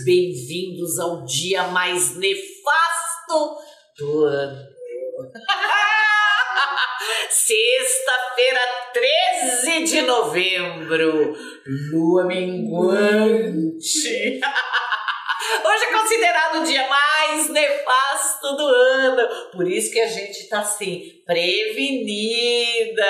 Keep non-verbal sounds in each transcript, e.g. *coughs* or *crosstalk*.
Todos bem-vindos ao dia mais nefasto do ano. *laughs* Sexta-feira, 13 de novembro, lua minguante. *laughs* Hoje é considerado o dia mais nefasto do ano. Por isso que a gente tá assim, prevenidas.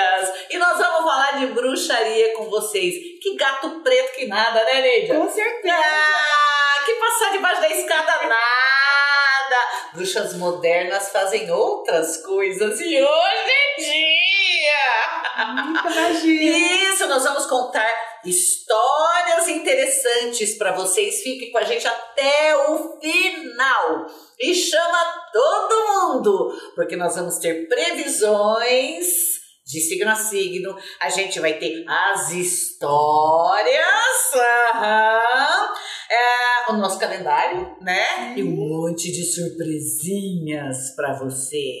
E nós vamos falar de bruxaria com vocês. Que gato preto que nada, né, Neide? Com certeza. Ah, que passar debaixo da escada nada. Bruxas modernas fazem outras coisas e hoje é dia. Muita magia. Isso, nós vamos contar histórias interessantes para vocês. Fiquem com a gente até o final. E chama todo mundo, porque nós vamos ter previsões de signo a signo. A gente vai ter as histórias, aham, é, o nosso calendário, né? E um monte de surpresinhas para você.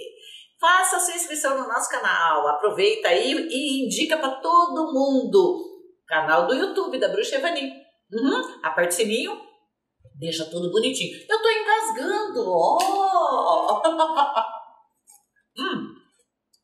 Faça sua inscrição no nosso canal, aproveita aí e indica para todo mundo. Canal do YouTube da Bruxa Evani. Uhum. Aperte o sininho, deixa tudo bonitinho. Eu tô engasgando, ó. *laughs* hum.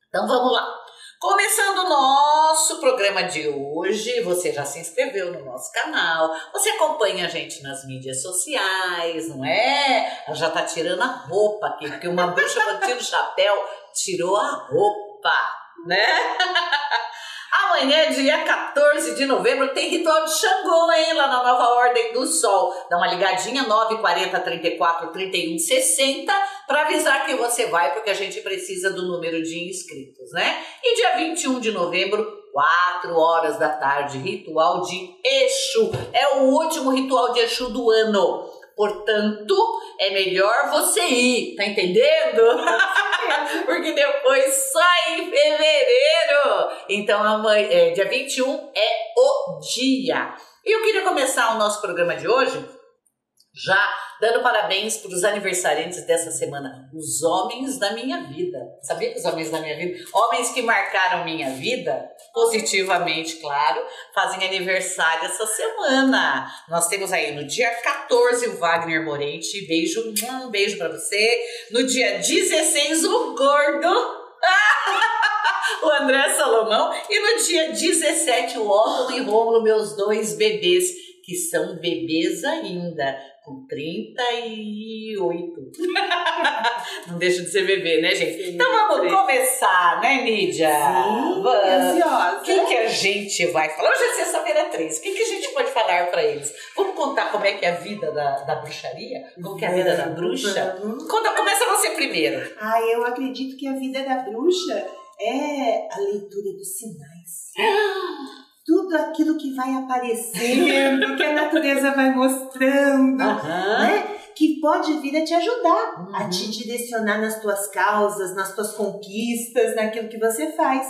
Então vamos lá. Começando o nosso programa de hoje, você já se inscreveu no nosso canal, você acompanha a gente nas mídias sociais, não é? Ela já tá tirando a roupa aqui, porque uma bruxa quando tira o chapéu, tirou a roupa, né? *laughs* Amanhã, dia 14 de novembro, tem ritual de Xangô, hein? Lá na Nova Ordem do Sol. Dá uma ligadinha, 940 34 31 60, para avisar que você vai, porque a gente precisa do número de inscritos, né? E dia 21 de novembro, 4 horas da tarde, ritual de Exu. É o último ritual de Exu do ano. Portanto, é melhor você ir, tá entendendo? *laughs* Porque depois só em fevereiro. Então, amanhã, é, dia 21 é o dia. E eu queria começar o nosso programa de hoje já dando parabéns para os aniversariantes dessa semana, os homens da minha vida. Sabia que os homens da minha vida, homens que marcaram minha vida positivamente, claro, fazem aniversário essa semana. Nós temos aí no dia 14 o Wagner Morente, beijo, um beijo para você. No dia 16 o Gordo. *laughs* o André Salomão e no dia 17 o Otto e Rômulo, meus dois bebês que são bebês ainda, com 38. *laughs* Não deixa de ser bebê, né, gente? Sim, então vamos sim. começar, né, Nídia? Sim, Vamos. ansiosa. O que, que a gente vai falar? Hoje é sexta-feira 3. O que, que a gente pode falar para eles? Vamos contar como é que é a vida da, da bruxaria? Como que é a vida da bruxa? Vamos. Conta, começa você primeiro. Ah, eu acredito que a vida da bruxa é a leitura dos sinais. *gasps* Tudo aquilo que vai aparecendo, que a natureza vai mostrando, Aham. né? Que pode vir a te ajudar, a Uhum. te direcionar nas tuas causas, nas tuas conquistas, naquilo que você faz.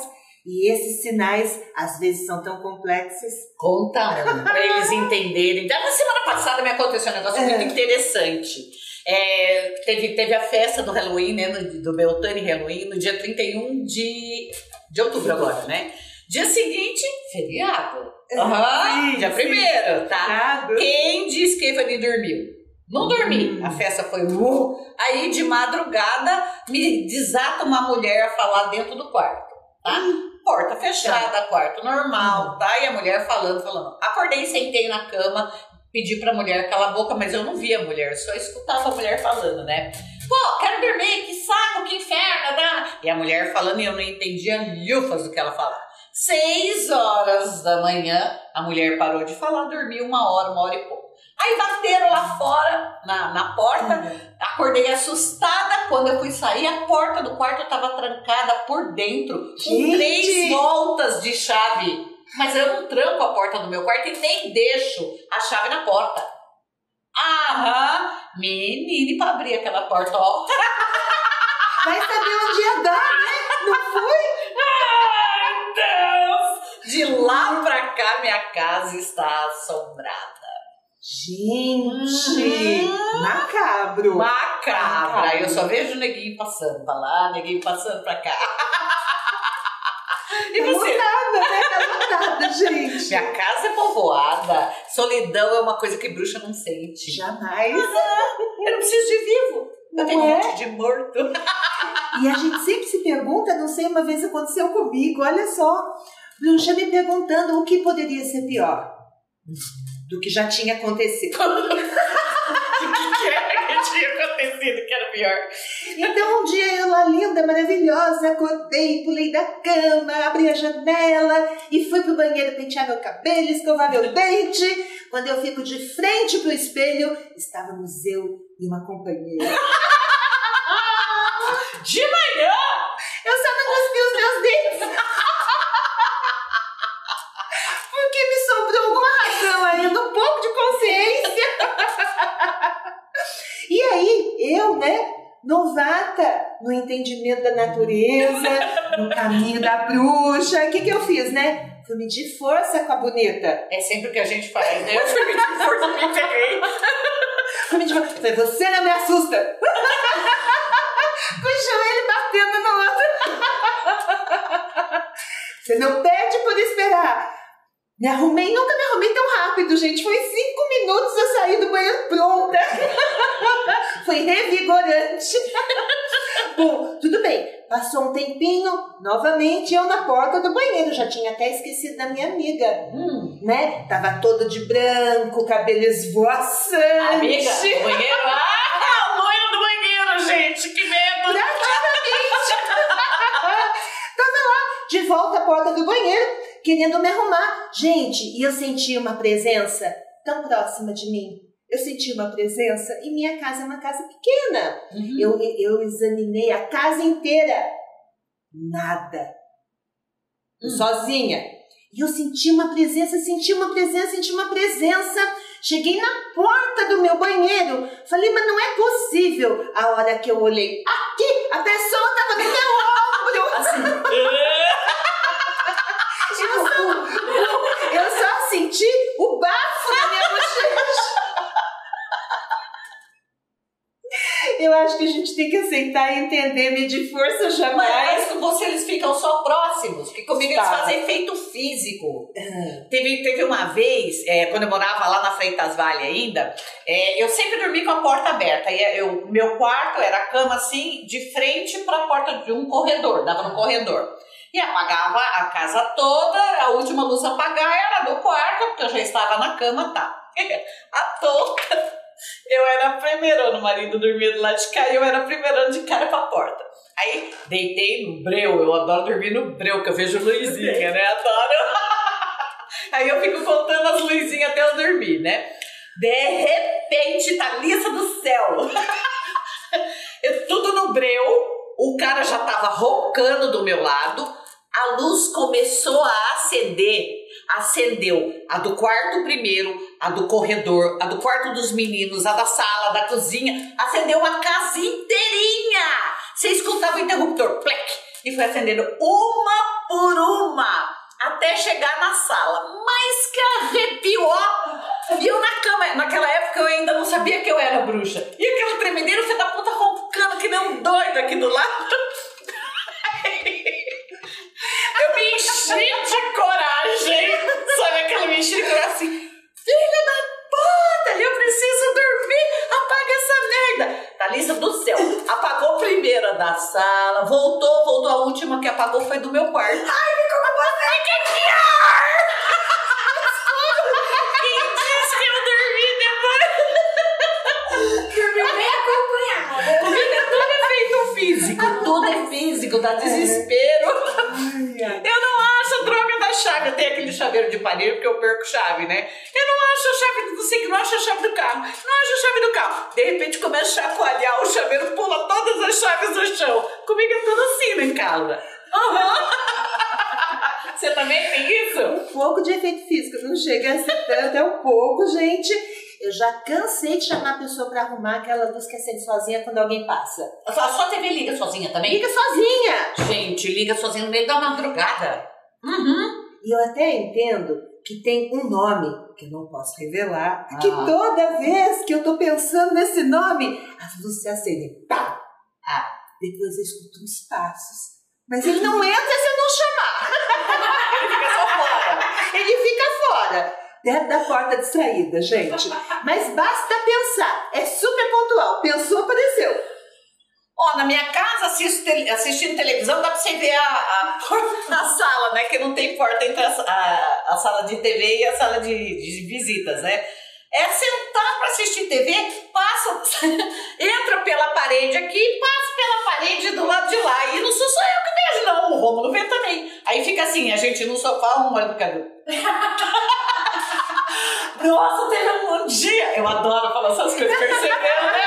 E esses sinais, às vezes, são tão complexos. Conta um, pra eles entenderem. Então, na semana passada me aconteceu um negócio É. muito interessante. É, teve, teve a festa do Halloween, né? no- do Beltane Halloween, no dia 31 de, de outubro agora, né? Dia seguinte, feriado. Aham, Sim, dia sim. primeiro, tá? Quem diz que Evani dormiu? Não dormi. Hum. A festa foi uh. Aí de madrugada me desata uma mulher a falar dentro do quarto, tá? Porta fechada, quarto normal, tá? E a mulher falando, falando. Acordei, sentei na cama, pedi pra mulher calar a boca, mas eu não via a mulher, só escutava a mulher falando, né? Pô, quero dormir, que saco, que inferno, tá? E a mulher falando e eu não entendia milfas do que ela falava. Seis horas da manhã, a mulher parou de falar, dormiu uma hora, uma hora e pouco. Aí bateram lá fora, na, na porta, acordei assustada. Quando eu fui sair, a porta do quarto estava trancada por dentro, com três voltas de chave. Mas eu não tranco a porta do meu quarto e nem deixo a chave na porta. Aham, menina, pra abrir aquela porta, ó. Vai saber onde ia dar, né? Não foi? De lá pra cá, minha casa está assombrada. Gente, Uhum. macabro. Macabra. Eu só vejo o neguinho passando pra lá, neguinho passando pra cá. *laughs* E tá você? lotada, né? Tá gente. Minha casa é povoada. Solidão é uma coisa que bruxa não sente. Jamais. Eu não preciso de vivo. Eu Não tenho um é? monte de morto. E a gente sempre se pergunta, não sei, uma vez aconteceu comigo, olha só. Bruxa me perguntando o que poderia ser pior do que já tinha acontecido. *laughs* O que era que tinha acontecido que era pior? Então um dia eu lá linda, maravilhosa, acordei, pulei da cama, abri a janela e fui pro banheiro pentear meu cabelo, escovar meu dente. Quando eu fico de frente pro espelho, estávamos eu e uma companheira. *laughs* De manhã! Eu só não cuspi os meus dentes. Porque me sobrou alguma razão ainda, um pouco de consciência. *laughs* E aí, eu, né, novata no entendimento da natureza, no caminho da bruxa, o que que eu fiz, né? Fui medir força com a bonita. É sempre o que a gente faz, né? Eu fui medir força, me peguei. *laughs* Fui medir força. Falei, você não me assusta. *laughs* com o joelho batendo no outro. Você não perde por esperar. Me arrumei, nunca me arrumei tão rápido, gente. Foi cinco minutos eu saí do banheiro pronta. *laughs* Foi revigorante. *laughs* Bom, tudo bem. Passou um tempinho, novamente eu na porta do banheiro. Já tinha até esquecido da minha amiga, Hum. né? Tava toda de branco, cabelo esvoaçante. Amiga, do banheiro. *laughs* Ah, a loira do banheiro, gente. Que medo. Praticamente. Tava lá, de volta à porta do banheiro, querendo me arrumar. Gente, e eu senti uma presença tão próxima de mim. Eu senti uma presença e minha casa é uma casa pequena. Uhum. Eu, eu examinei a casa inteira. Nada. Hum. Sozinha. E eu senti uma presença, senti uma presença, senti uma presença. Cheguei na porta do meu banheiro. Falei, mas não é possível. A hora que eu olhei, aqui, a pessoa tava no meu *laughs* ombro. Assim. Eu só, eu só senti o bafo na minha bochecha. Eu acho que a gente tem que aceitar e entender, medir força jamais. Mas você eles ficam só próximos, porque comigo eles Tá. fazem efeito físico. Teve, teve uma vez, é, quando eu morava lá na Freitas Vale ainda, é, eu sempre dormi com a porta aberta. E eu, meu quarto era a cama assim, de frente para a porta de um corredor, dava no corredor. E apagava a casa toda, a última luz a apagar era do quarto, porque eu já estava na cama, tá. *laughs* a touca. Eu era a primeira, o marido dormia do lado de cá e eu era a primeira de cara pra porta. Aí deitei no breu, eu adoro dormir no breu, que eu vejo luzinha, né? Adoro. *laughs* Aí eu fico contando as luzinhas até eu dormir, né? De repente, Thalissa do céu! *laughs* Eu tudo no breu, o cara já tava roncando do meu lado, a luz começou a acender. Acendeu a do quarto primeiro, a do corredor, a do quarto dos meninos, a da sala, da cozinha. Acendeu a casa inteirinha. Você escutava o interruptor, plec, e foi acendendo uma por uma até chegar na sala. Mas que arrepiou! E eu na cama, naquela época eu ainda não sabia que eu era bruxa. E aquela tremedeira, filho da puta roncando que nem um doido aqui do lado. *laughs* Eu me enchi de coragem. Sabe aquela me enchi de coragem assim? Filha da puta, eu preciso dormir. Apaga essa merda. Thalissa do céu, apagou a primeira da sala, voltou, voltou. A última que apagou foi do meu quarto. Ai, ficou com você que pior! Quem disse que eu dormi depois? Dormiu bem acompanhada. Comigo tudo é feito físico, tudo é físico, dá desespero. Eu não acho a droga da chave. Eu tenho aquele chaveiro de panela porque eu perco chave, né? Eu não acho a chave do sei que não acho a chave do carro. Não acho a chave do carro. De repente começa a chacoalhar, o chaveiro pula todas as chaves no chão. Comigo é tudo assim em casa. Aham. *laughs* Você também tem isso? Um pouco de efeito físico, não chega a ser tanto, é um pouco, gente. Eu já cansei de chamar a pessoa pra arrumar aquela luz que acende sozinha quando alguém passa. A sua, TV liga sozinha também? Liga sozinha! Gente, liga sozinha no meio da madrugada. Uhum. E eu até entendo que tem um nome que eu não posso revelar, que Ah. toda vez que eu tô pensando nesse nome, as luzes se acendem. Pá! Ah. Depois eu escuto uns passos. Mas ele não entra se eu não chamar. *laughs* Ele fica só fora. Ele fica fora, da porta de saída, gente. Mas basta pensar, é super pontual. Pensou, apareceu. Ó, na minha casa, assisto tele- assistindo televisão, dá pra você ver a, a, a sala, né? Que não tem porta entre a, a, a sala de TV e a sala de, de visitas, né? É sentar pra assistir TV, passa, *laughs* entra pela parede aqui e passa pela parede do lado de lá. E não sou só eu que vejo, não. O Romulo vê também. Aí fica assim, a gente no sofá, um olha pro cara. Nossa, teve um dia. Eu adoro falar essas coisas, perceberam, né?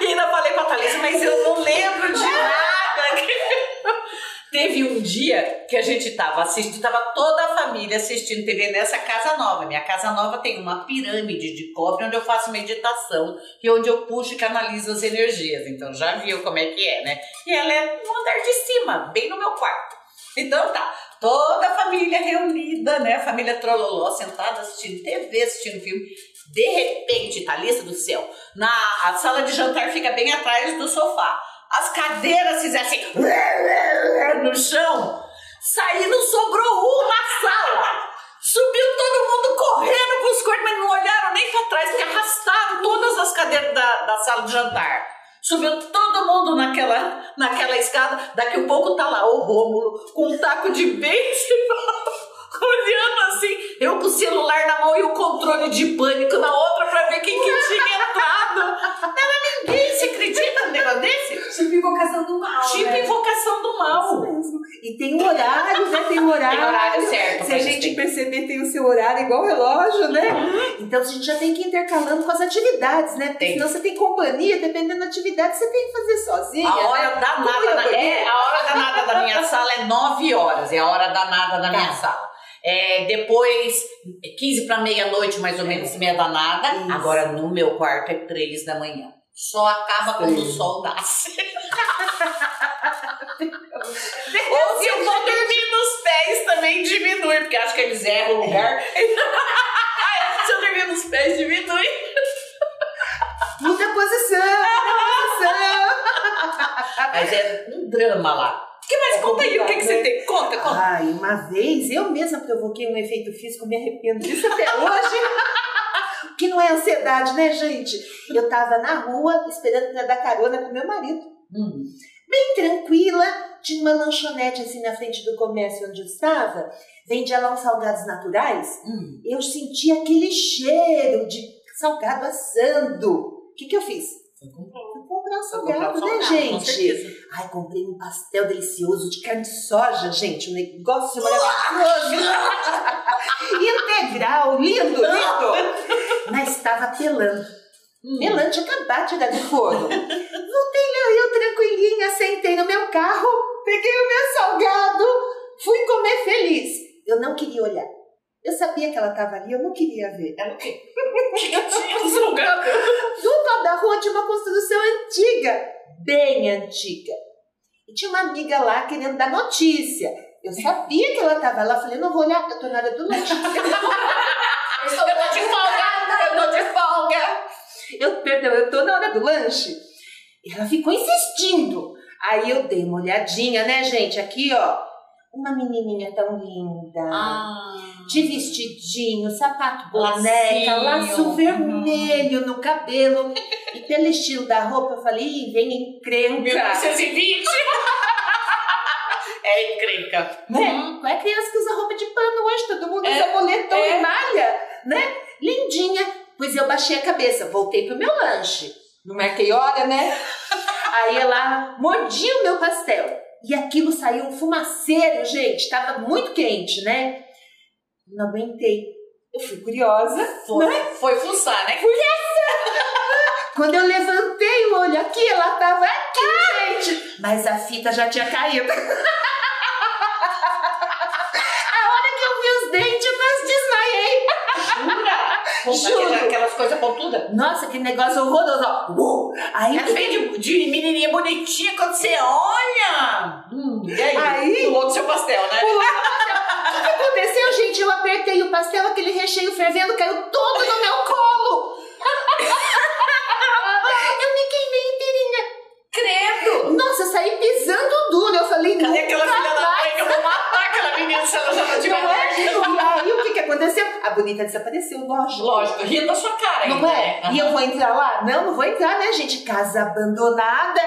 E ainda falei pra Thalissa, mas eu não lembro de nada. Teve um dia que a gente tava assistindo, tava toda a família assistindo TV nessa casa nova. Minha casa nova tem uma pirâmide de cobre onde eu faço meditação e onde eu puxo e canalizo as energias. Então já viu como é que é, né? E ela é no andar de cima, bem no meu quarto. Então tá, toda a família reunida, né? A família Trololó sentada assistindo TV, assistindo filme. De repente, Thalissa do céu, na a sala de jantar fica bem atrás do sofá. As cadeiras fizessem *laughs* no chão, saindo, sobrou uma sala. Subiu todo mundo correndo pros quartos, mas não olharam nem pra trás, porque arrastaram todas as cadeiras da, da sala de jantar. Subiu todo mundo naquela, naquela escada. Daqui a pouco tá lá o Rômulo com um taco de beisebol, olhando assim, eu com o celular na mão e o controle de pânico na outra pra ver quem que tinha entrado. Era ninguém, você acredita num negócio desse? Tipo invocação do mal. Tipo né? invocação do mal. Isso mesmo. E tem um horário, né? Tem um horário. Tem horário certo, Se a gente tem. perceber, tem o seu horário igual relógio, né? Então a gente já tem que ir intercalando com as atividades, né? Porque Tem. senão você tem companhia, dependendo da atividade, você tem que fazer sozinha. A hora né? danada, falei, é, a hora danada da minha sala é 9 horas, é a hora danada da minha Tá. sala. É, depois, 15 para meia-noite, mais ou menos, meia danada. Isso. Agora, no meu quarto, é 3 da manhã. Só acaba quando o Sim. sol nasce. *laughs* Ou se eu vou dormir nos pés, também diminui, porque acho que eles erram o lugar. *laughs* se eu dormir nos pés, diminui. Muda a posição, muda a posição. Mas é um drama lá. O que mais? É conta aí, o que, que você complicado, tem? Conta, conta. Ai, uma vez eu mesma provoquei um efeito físico, me arrependo disso até *laughs* hoje. que não é ansiedade, né, gente? Eu tava na rua esperando pra dar carona pro meu marido. Hum. Bem tranquila, tinha uma lanchonete assim na frente do comércio onde eu estava. Vendia lá uns salgados naturais. Hum. Eu senti aquele cheiro de salgado assando. O que, que eu fiz? Foi comprar. Fui comprar um salgado, né, salgado, Com gente? certeza. Ai, comprei um pastel delicioso de carne de soja, gente. Um negócio maravilhoso. *laughs* Integral, lindo, lindo. Mas estava pelando. Hum. Pelando, tinha acabado de tirar do forno. Voltei eu tranquilinha, sentei no meu carro, peguei o meu salgado, fui comer feliz. Eu não queria olhar. Eu sabia que ela estava ali, eu não queria ver. Era o quê? O que tinha no salgado? *laughs* Do lado da rua tinha uma construção antiga, bem antiga. E tinha uma amiga lá querendo dar notícia. Eu sabia que ela estava lá, falei, não vou olhar, eu tô na hora do lanche. Eu *laughs* estou Eu tô de folga, eu tô de folga. Eu, perdão, eu tô na hora do lanche. E ela ficou insistindo. Aí eu dei uma olhadinha, né, gente? Aqui, ó. Uma menininha tão linda. Ah. De vestidinho, sapato boneca, laço Uhum. vermelho no cabelo. E pelo estilo da roupa, eu falei, Ih, vem encrenca. 1920. *laughs* É encrenca. Né? Uhum. Qual é criança que usa roupa de pano hoje? Todo mundo É, usa boletom é. e malha, né? Lindinha. Pois eu baixei a cabeça, voltei pro meu lanche. Não marquei hora, né? Aí ela mordia o meu pastel. E aquilo saiu um fumaceiro, gente. Tava muito quente, né? Não aguentei. Eu fui curiosa. Foi, foi fuçar, né? Quando eu levantei o olho aqui, ela tava aqui, gente. Mas a fita já tinha caído. a hora que eu vi os dentes, eu desmaiei. Com Juro. aquela- aquelas coisas pontudas. Nossa, que negócio horroroso. Uou. Aí, É feio de, de menininha bonitinha quando você olha. Hum, e aí? Aí? Pulou do seu pastel, né? que aconteceu, gente? Eu apertei o pastel, aquele recheio fervendo caiu todo no meu colo. *laughs* eu me queimei inteirinha. Credo! Nossa, eu saí pisando duro. Eu falei, não. E aquela filha da mãe que eu vou matar aquela menina se ela já tá não é? tiver E aí, o que, que aconteceu? A bonita desapareceu, lógico. Lógico, rindo da sua cara. Não ainda. é? Né? E eu vou entrar lá? Não, não vou entrar, né, gente? Casa abandonada.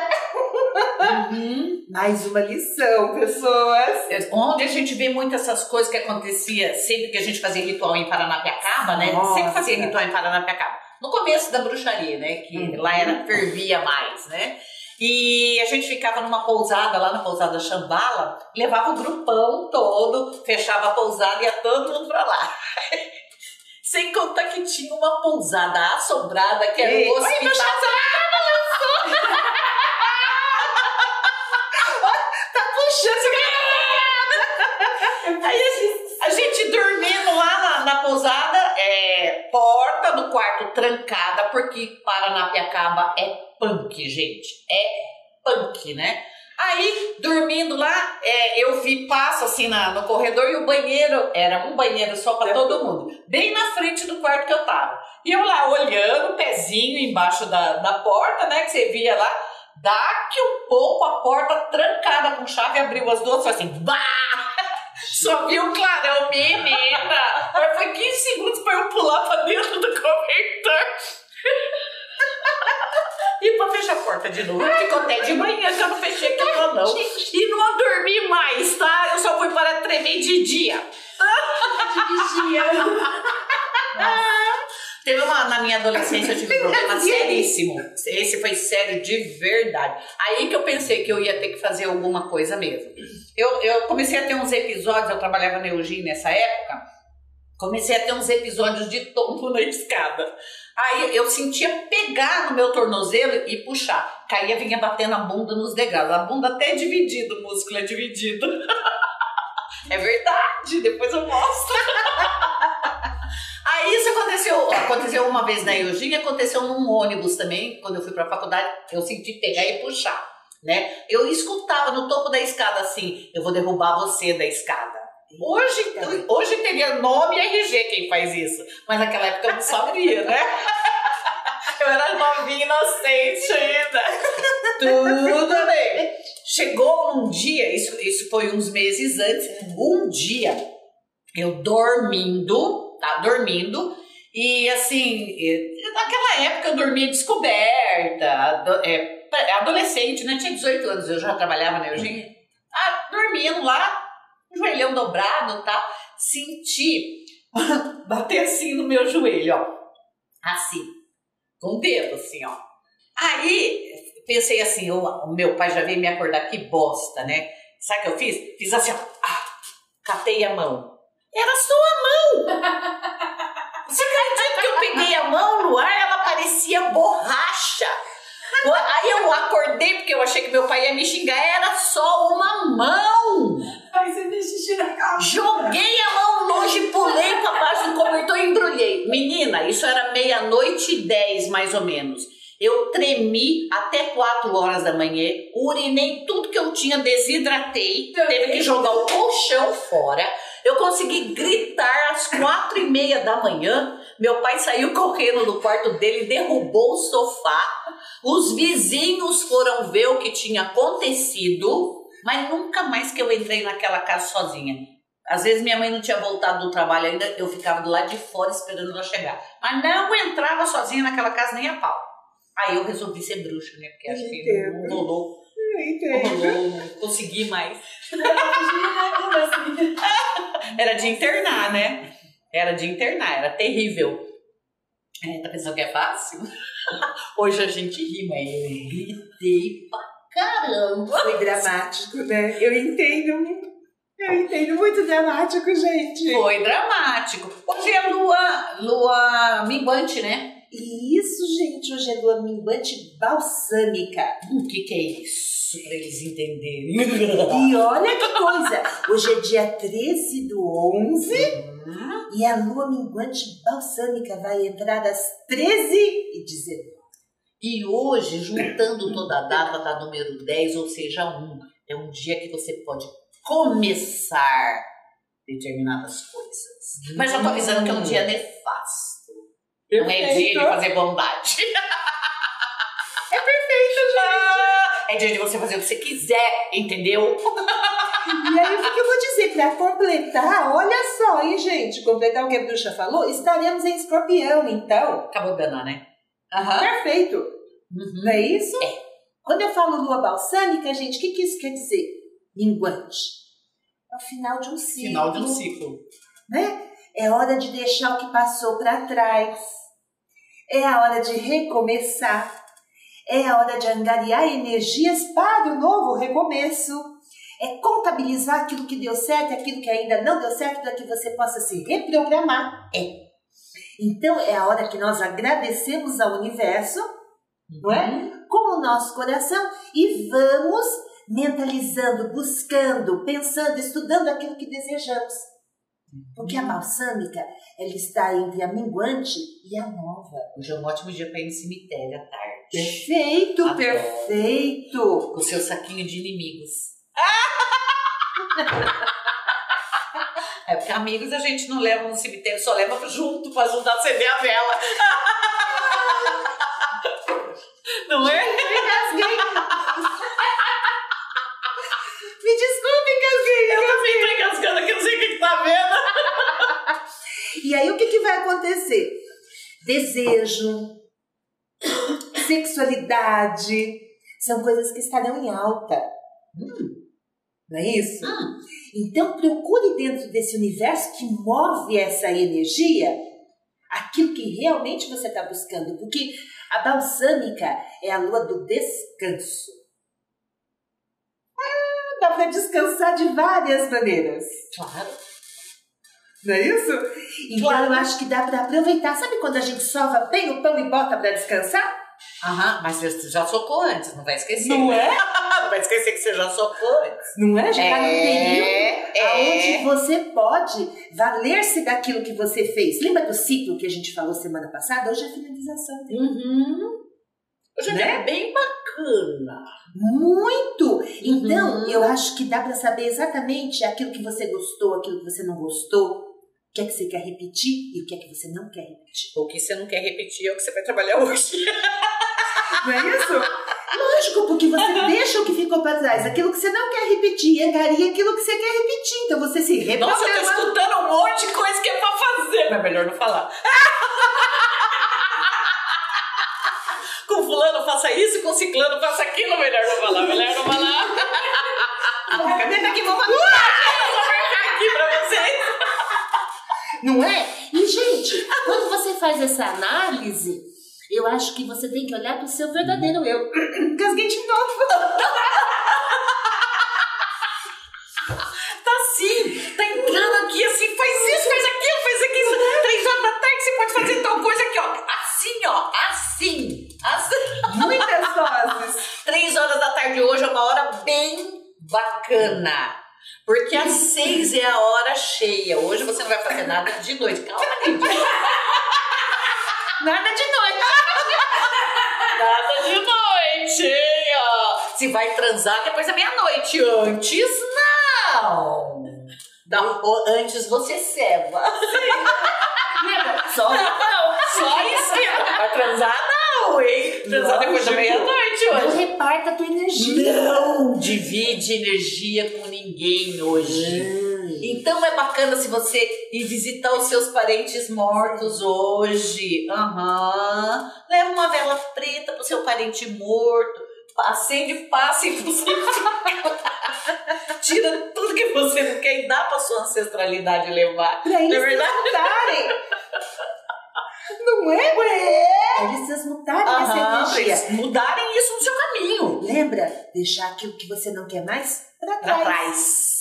Uhum. Mais uma lição, pessoas. Onde a gente vê muitas essas coisas que acontecia sempre que a gente fazia ritual em Paranapiacaba, né? Nossa. Sempre fazia ritual em Paranapiacaba. No começo da bruxaria, né? Que Uhum. lá era fervia mais, né? E a gente ficava numa pousada lá na pousada Chambala, levava o grupão todo, fechava a pousada e ia todo mundo pra lá. *laughs* Sem contar que tinha uma pousada assombrada que era o oi, hospital. bruxa Puxando. Aí a gente, dormindo lá na, na pousada, é, porta do quarto trancada, porque Paranapiacaba é punk, gente. É punk, né? Aí, dormindo lá, é, eu vi passo assim na, no corredor e o banheiro era um banheiro só pra todo mundo, bem na frente do quarto que eu tava. E eu lá olhando, o pezinho embaixo da, da porta, né? Que você via lá, daqui um pouco a porta trancada com chave abriu as duas, foi assim, bah! Só vi o clarão, menina! Mas foi 15 segundos pra eu pular pra dentro do cobertor. E pra fechar a porta de novo. Ficou até de manhã que eu não fechei aquilo não. E não dormi mais, tá? Eu só fui para tremer de dia. *laughs* Teve uma, na minha adolescência, eu tive um *laughs* problema seríssimo. Esse foi sério de verdade. Aí que eu pensei que eu ia ter que fazer alguma coisa mesmo. Eu, eu comecei a ter uns episódios, eu trabalhava na Eugene nessa época, comecei a ter uns episódios de tombo na escada. Aí eu sentia pegar no meu tornozelo e puxar. Caía, vinha batendo a bunda nos degraus. A bunda até é dividida, o músculo é dividido. *laughs* É verdade, depois eu mostro. *laughs* Aí isso aconteceu, aconteceu uma vez na Eugênia, aconteceu num ônibus também, quando eu fui pra faculdade, eu senti pegar e puxar, né? Eu escutava no topo da escada assim, eu vou derrubar você da escada. Hoje, hoje teria nome RG quem faz isso, mas naquela época eu não sabia, né? Eu era novinha, inocente ainda. Tudo bem. Chegou um dia, isso, isso foi uns meses antes, um dia, eu dormindo, tá? Dormindo, e assim, naquela época eu dormia descoberta, é, adolescente, né? Tinha 18 anos, eu já trabalhava na Eugênia. Ah, dormindo lá, joelhão dobrado, tá? Senti *laughs* bater assim no meu joelho, ó. Assim, com o dedo, assim, ó. Aí, pensei assim, o meu pai já veio me acordar, que bosta, né? Sabe o que eu fiz? Fiz assim, ó. Ah, catei a mão. Era só a mão! Você acredita que eu peguei a mão no ar? Ela parecia borracha. Aí eu acordei porque eu achei que meu pai ia me xingar. Era só uma mão! Aí você fez xixi na calça. Joguei a mão longe, pulei pra baixo do cobertor e embrulhei. Menina, isso era meia-noite e dez, mais ou menos. Eu tremi até quatro horas da manhã, urinei tudo que eu tinha, desidratei, teve que jogar o colchão fora. Eu consegui gritar às quatro e meia da manhã. Meu pai saiu correndo do quarto dele, derrubou o sofá. Os vizinhos foram ver o que tinha acontecido, mas nunca mais que eu entrei naquela casa sozinha. Às vezes minha mãe não tinha voltado do trabalho ainda, eu ficava do lado de fora esperando ela chegar. Mas não entrava sozinha naquela casa nem a pau. Aí eu resolvi ser bruxa, né? Porque acho que não rolou, não rolou, não consegui mais. Era de internar, né? Era de internar, era terrível. É, tá pensando que é fácil? *laughs* Hoje a gente ri, mas eu gritei pra caramba. Foi dramático, né? Eu entendo. Eu entendo muito dramático, gente. Foi dramático. Hoje é lua, lua minguante, né? E isso, gente, hoje é lua minguante balsâmica. O que, que é isso? Pra eles entenderem. E olha que coisa! Hoje é dia 13 do 11 Hum, e a lua minguante balsâmica vai entrar às 13 e 19. E hoje, juntando toda a data da número 10, ou seja, 1, é um dia que você pode começar determinadas coisas. Mas já tô avisando que é um dia nefasto. Não é dia de fazer bondade. *laughs* É perfeito, gente. É dia de você fazer o que você quiser, entendeu? E aí, o que eu vou dizer? Para completar, olha só, hein, gente? Completar o que a bruxa falou, estaremos em escorpião, então. Acabou de danar, né? Aham. Perfeito. Uhum. Não é isso? É. Quando eu falo lua balsâmica, gente, o que, que isso quer dizer? Minguante. É o final de um ciclo. Final de um ciclo. Né? É hora de deixar o que passou para trás. É a hora de recomeçar. É a hora de angariar energias para o novo recomeço. É contabilizar aquilo que deu certo e aquilo que ainda não deu certo para que você possa se reprogramar. É. Então é a hora que nós agradecemos ao universo, não é? Uhum. Com o nosso coração e vamos mentalizando, buscando, pensando, estudando aquilo que desejamos. Porque a balsâmica, ela está entre a minguante e a nova. Hoje é um ótimo dia para ir no cemitério à tarde. Perfeito, Adoro. perfeito. Com seu saquinho de inimigos. *laughs* É porque amigos a gente não leva no cemitério, só leva junto para ajudar a acender a vela. *laughs* Não é? Me. *laughs* Me desculpe, casguei. Eu também tô engasgando aqui, não sei que, que tá vendo. E aí o que, que vai acontecer? Desejo, sexualidade, são coisas que estarão em alta. Hum, não é isso? Hum. Então procure dentro desse universo que move essa energia aquilo que realmente você está buscando, porque a balsâmica é a lua do descanso. Ah, dá para descansar de várias maneiras. Claro. Não é isso? Então Claro. eu acho que dá para aproveitar. Sabe quando a gente sova bem o pão e bota para descansar? Aham, mas você já socou antes, não vai esquecer. é? Não *laughs* vai esquecer que você já socou antes. Não é? Já tá num período é. aonde você pode valer-se daquilo que você fez. Lembra do ciclo que a gente falou semana passada? Hoje é a finalização dele. Uhum. Hoje Né? é bem bacana. Muito! Então, Uhum. eu acho que dá para saber exatamente aquilo que você gostou, aquilo que você não gostou, o que é que você quer repetir e o que é que você não quer repetir. O que você não quer repetir é o que você vai trabalhar hoje. *laughs* Não é isso? Lógico, porque você *laughs* deixa o que ficou para trás, aquilo que você não quer repetir, e angaria aquilo que você quer repetir. Então você se Nossa, eu tô reprograma. escutando um monte de coisa que é pra fazer, mas melhor não falar. *laughs* com fulano faça isso, com ciclano faça aquilo, melhor não falar, melhor não falar. Cadê daqui, vou marcar aqui pra vocês. Não é? E, gente, quando você faz essa análise, eu acho que você tem que olhar para o seu verdadeiro eu. *coughs* Casguei de novo. Tá assim, tá entrando aqui assim, faz isso, faz aquilo, faz aquilo. Três horas da tarde você pode fazer tal coisa aqui, ó. Assim, ó, assim. assim. Muitas doses. Três horas da tarde hoje é uma hora bem bacana. Porque às seis é a hora cheia. Hoje você não vai fazer nada de noite. Calma, gente. Nada de noite. Nada de noite, ó. Se vai transar depois da meia-noite. Antes, não. Antes você ceva. Só Não, só isso. Vai transar, não, hein? Transar depois da meia-noite não hoje. reparta a tua energia. Não divide energia com ninguém hoje. Então é bacana se você ir visitar os seus parentes mortos hoje. Aham. Leva uma vela preta pro seu parente morto. Acende, passa e você *laughs* Tira tudo que você não quer e dá pra sua ancestralidade levar. Pra eles Não é verdade? *laughs* Não é? Ué. Pra eles transmutarem Aham, essa energia. eles mudarem isso no seu caminho. Lembra? Deixar aquilo que você não quer mais pra Pra trás. trás.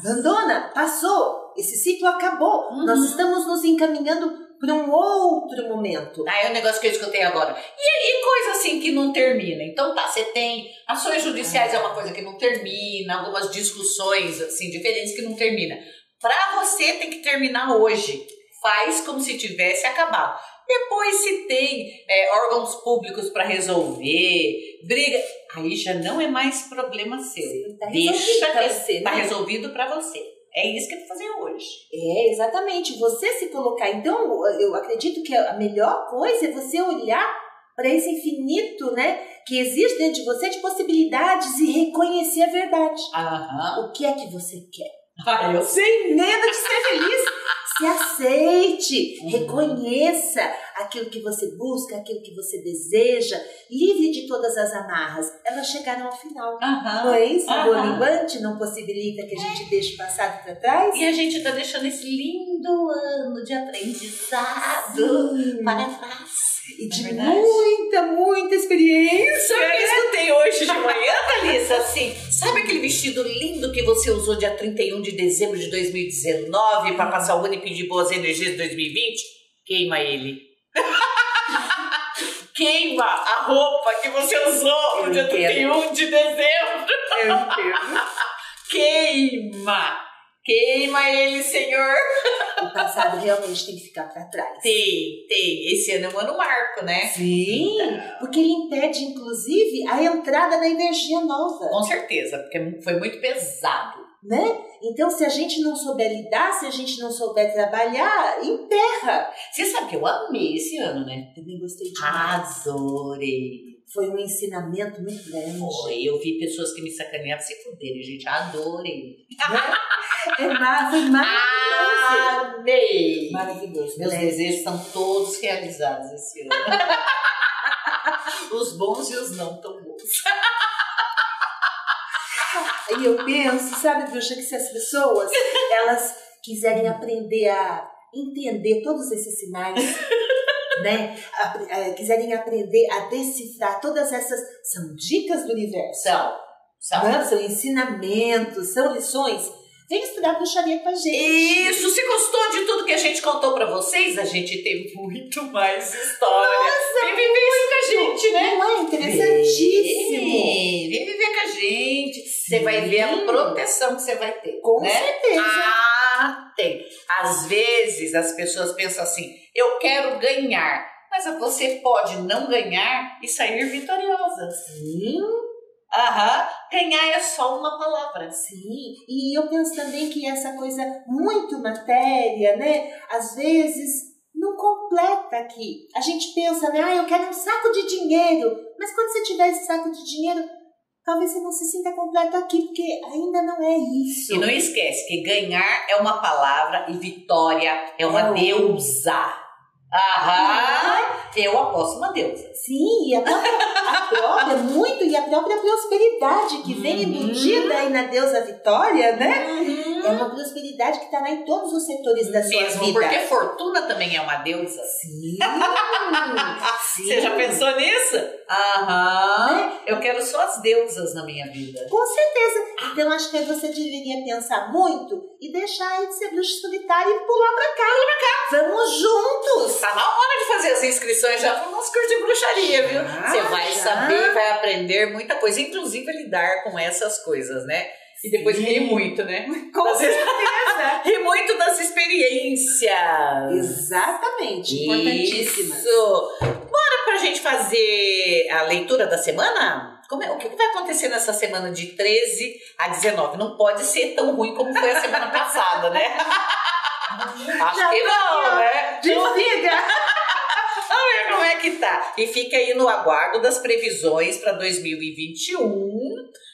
Abandona. Passou. Esse ciclo acabou. Uhum. Nós estamos nos encaminhando para um outro momento. Ah, é o negócio que eu escutei agora. E, e coisa assim que não termina. Então tá, você tem ações judiciais é uma coisa que não termina, algumas discussões assim diferentes que não termina. Pra você tem que terminar hoje. Faz como se tivesse acabado. Depois se tem é, órgãos públicos pra resolver, briga, aí já não é mais problema seu. Tá Deixa que você, tá né? resolvido pra você. É isso que eu vou fazer hoje. É, exatamente. Você se colocar. Então, eu acredito que a melhor coisa é você olhar para esse infinito, né, que existe dentro de você de possibilidades e reconhecer a verdade. Aham. O que é que você quer? Ah, eu Sem medo de ser feliz. Se aceite, Uhum. reconheça aquilo que você busca, aquilo que você deseja, livre de todas as amarras. Elas chegaram ao final. Aham. Não é isso? O Aham. linguante não possibilita que a gente deixe o passado para trás? E a gente tá deixando esse lindo ano de aprendizado Sim. para trás. E de É muita, muita experiência. Sabe o que eu escutei hoje de manhã, Thalissa? Assim, sabe aquele vestido lindo que você usou dia 31 de dezembro de 2019 para passar o ano e pedir boas energias de 2020? Queima ele. *laughs* Queima a roupa que você usou Eu no dia entendo. 31 de dezembro. Eu entendo. *laughs* Queima. Queima ele, Senhor. O passado realmente tem que ficar para trás. Tem, tem. Esse ano é um ano marco, né? Sim, porque ele impede, inclusive, a entrada da energia nova. Com certeza, porque foi muito pesado. né? Então, se a gente não souber lidar, se a gente não souber trabalhar, emperra. Você sabe que eu amei esse ano, né? Também gostei demais. Adorei. Foi um ensinamento muito grande. Foi, eu vi pessoas que me sacaneavam se fuderem, gente. Adorei. É ma- foi maravilhoso. Amei. Maravilhoso. Meus né? desejos são todos realizados esse ano. *laughs* os bons e os não tão bons. E eu penso, sabe, Bruxa, que se as pessoas elas quiserem aprender a entender todos esses sinais, né? eh, quiserem aprender a decifrar todas essas são dicas do universo. São. São. né? São ensinamentos, são lições. Vem estudar bruxaria com a gente. Isso, se gostou de tudo que a gente contou pra vocês, a gente tem muito mais história. Vem viver isso com a gente, né? Não é interessantíssimo. Vem, vem viver com a gente. Você vai ver a proteção que você vai ter. Com né? certeza. Ah, tem. Às vezes as pessoas pensam assim: eu quero ganhar. Mas você pode não ganhar e sair vitoriosa. Sim, Aham. Ganhar é só uma palavra. sim. E eu penso também que essa coisa muito matéria, né? Às vezes não completa aqui. A gente pensa, né? Ah, eu quero um saco de dinheiro. Mas quando você tiver esse saco de dinheiro, talvez você não se sinta completo aqui, porque ainda não é isso. E não esquece que ganhar é uma palavra e vitória é uma É deusa. Aham. Eu aposto uma deusa. Sim, e a própria, a própria, muito, e a própria prosperidade que vem Uhum. embutida aí na deusa Vitória, né? É uma prosperidade que está lá em todos os setores da sua Mesmo vida. porque fortuna também é uma deusa. Sim, sim. *laughs* Você já pensou nisso? Aham. Né? Eu quero só as deusas na minha vida. Com certeza. Então acho que você deveria pensar muito e deixar aí de ser bruxa solitária e pular pra cá. Pular pra cá. Vamos juntos. Tá na hora de fazer as inscrições já para o nosso curso de bruxaria, viu? Já, Você vai já. saber, vai aprender muita coisa, inclusive lidar com essas coisas, né? E depois rir muito, né? Com certeza. *laughs* Rir muito das experiências. Exatamente. Importantíssimas. Isso. Bora pra gente fazer a leitura da semana? Como é- o que que vai acontecer nessa semana de 13 a 19? Não pode ser tão ruim como foi a semana *laughs* passada, né? Acho Já que tá não, aqui, ó. né? Desliga. *laughs* Vamos ver como é que tá. E fica aí no aguardo das previsões para 2021,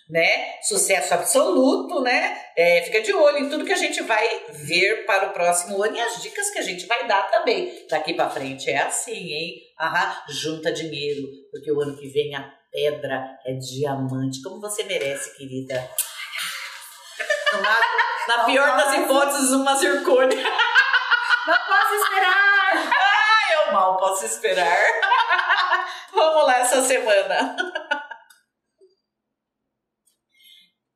né? Sucesso absoluto, né? É, fica de olho em tudo que a gente vai ver para o próximo ano e as dicas que a gente vai dar também. Daqui para frente é assim, hein? Aham, junta dinheiro, porque o ano que vem a pedra é diamante, como você merece, querida. *laughs* Na, na pior das hipóteses, uma zircônia. Não posso esperar. *laughs* Ah, eu mal posso esperar. *laughs* Vamos lá essa semana.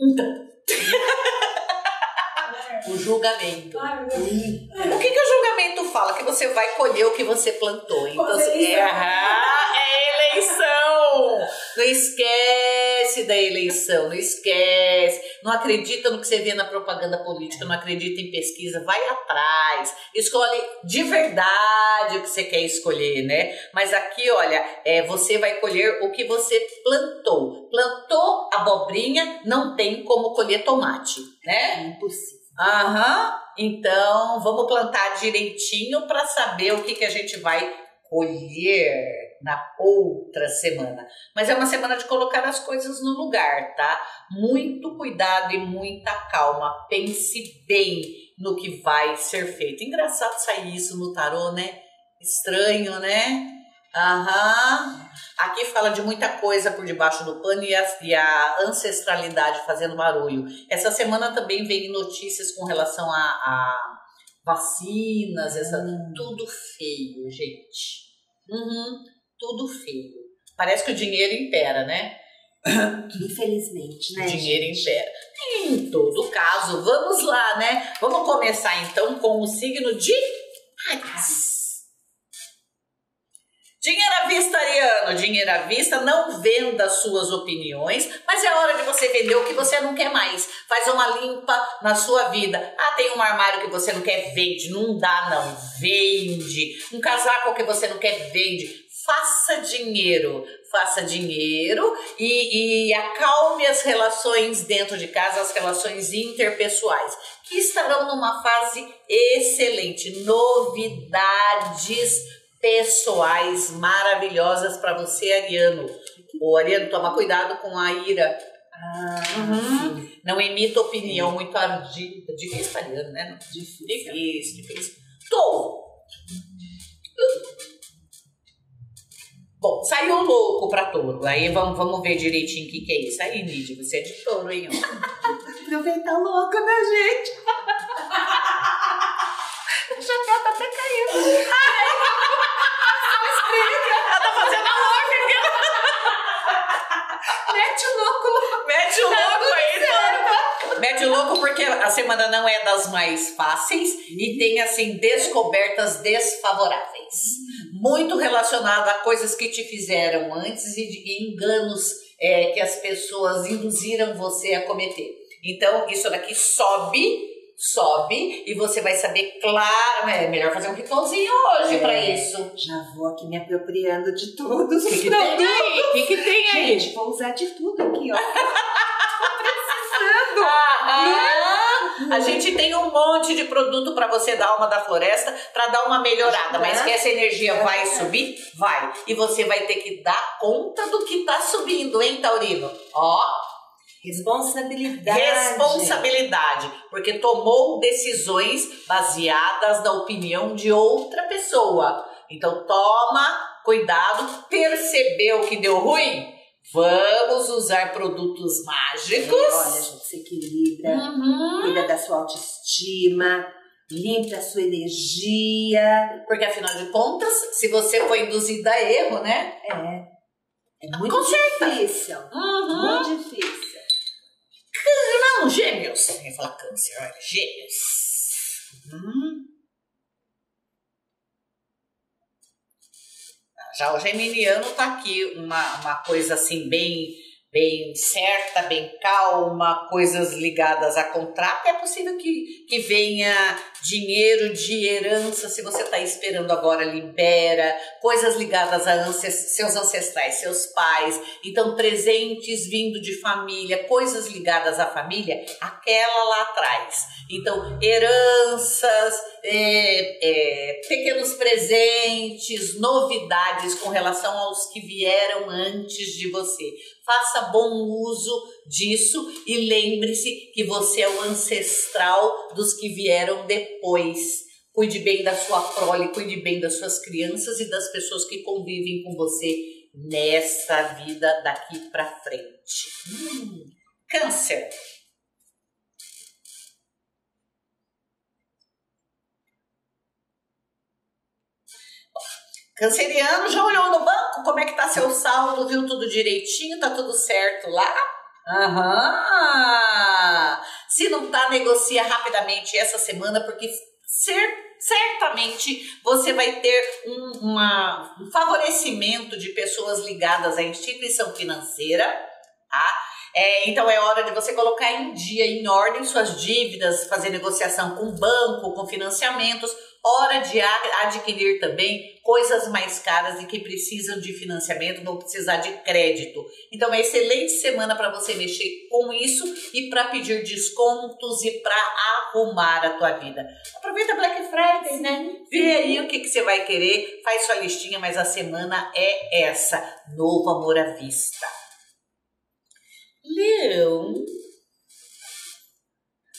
Então, *laughs* o julgamento. Ai, Deus. O que, que o julgamento fala? Que você vai colher o que você plantou. Então, você- é, é eleição. Não esquece da eleição, não esquece. Não acredita no que você vê na propaganda política, não acredita em pesquisa, vai atrás. Escolhe de verdade o que você quer escolher, né? Mas aqui, olha, é, você vai colher o que você plantou. Plantou abobrinha, não tem como colher tomate, né? É impossível. Aham. Então, vamos plantar direitinho para saber o que, que a gente vai colher na outra semana. Mas é uma semana de colocar as coisas no lugar, tá? Muito cuidado e muita calma. Pense bem no que vai ser feito. Engraçado sair isso no tarô, né? Estranho, né? Aham. Aqui fala de muita coisa por debaixo do pano e a, e a ancestralidade fazendo barulho. Essa semana também vem notícias com relação a, a vacinas, essa, Hum. tudo feio, gente. Uhum, tudo feio. Parece que o dinheiro impera, né? Infelizmente, né? O dinheiro gente? impera. Em todo caso, vamos lá, né? Vamos começar então com o signo de Ares. Dinheiro à vista, Ariano, dinheiro à vista, não venda suas opiniões, mas é hora de você vender o que você não quer mais. Faz uma limpa na sua vida. Ah, tem um armário que você não quer, vende. Não dá, não. Vende. Um casaco que você não quer, vende. Faça dinheiro. Faça dinheiro e, e acalme as relações dentro de casa, as relações interpessoais, que estarão numa fase excelente. Novidades pessoais maravilhosas para você, Ariano. Ô, Ariano, toma cuidado com a ira. Ah, Uhum. sim. Não emita opinião muito ardida. Difícil, Ariano, né? Difícil. Difícil, difícil. Touro. Bom, saiu louco pra touro. Aí vamos, vamos ver direitinho o que, que é isso. Aí, Lídia, você é de touro, hein? Aproveitar *laughs* louca, né, gente? A chapéu tá até caindo. *laughs* Ela tá fazendo a louca aqui. Mete o louco, louco. Mete o louco aí, touro. Mete o louco porque a semana não é das mais fáceis e tem, assim, descobertas desfavoráveis. Muito relacionado a coisas que te fizeram antes e de enganos é, que as pessoas induziram você a cometer. Então, isso daqui sobe, sobe e você vai saber claro. É melhor fazer um ritualzinho hoje pra É. isso. O Já vou aqui me apropriando de todos os que, que *laughs* tem aí? O que, que tem aí? Gente, vou usar de tudo aqui, ó. *laughs* Tô precisando. Aham. A gente tem um monte de produto para você da alma da floresta para dar uma melhorada, mas que essa energia vai subir, vai. E você vai ter que dar conta do que tá subindo, hein, Taurino? Ó, Responsabilidade. responsabilidade, porque tomou decisões baseadas na opinião de outra pessoa. Então toma cuidado, percebeu que deu ruim? Vamos usar produtos mágicos. Olha, gente, se equilibra. Uhum. Cuida da sua autoestima. Limpa a sua energia. Porque afinal de contas, se você foi induzida a erro, né? É. É muito Conserta. difícil. Uhum. Muito difícil. Não, gêmeos. Eu ia falar câncer, olha, gêmeos. Uhum. Já o geminiano tá aqui, uma, uma coisa assim bem bem certa, bem calma, coisas ligadas a contrato. É possível que, que venha dinheiro de herança, se você está esperando agora, libera. Coisas ligadas a ances- seus ancestrais, seus pais. Então, presentes vindo de família, coisas ligadas à família, aquela lá atrás. Então, heranças, é, é, pequenos presentes, novidades com relação aos que vieram antes de você. Faça bom uso disso e lembre-se que você é o ancestral dos que vieram depois. Cuide bem da sua prole, cuide bem das suas crianças e das pessoas que convivem com você nessa vida daqui pra frente. Hum, câncer. Canceriano já olhou no banco como é que tá seu saldo, viu tudo direitinho, tá tudo certo lá? Aham! Se não tá, negocia rapidamente essa semana, porque cer- certamente você vai ter um, uma- um favorecimento de pessoas ligadas à instituição financeira, tá? É, então é hora de você colocar em dia, em ordem, suas dívidas, fazer negociação com banco, com financiamentos. Hora de adquirir também coisas mais caras e que precisam de financiamento, vão precisar de crédito. Então é excelente semana para você mexer com isso e para pedir descontos e para arrumar a tua vida. Aproveita Black Friday, né? Vê aí o que, que você vai querer, faz sua listinha, mas a semana é essa. Novo amor à vista. Leão.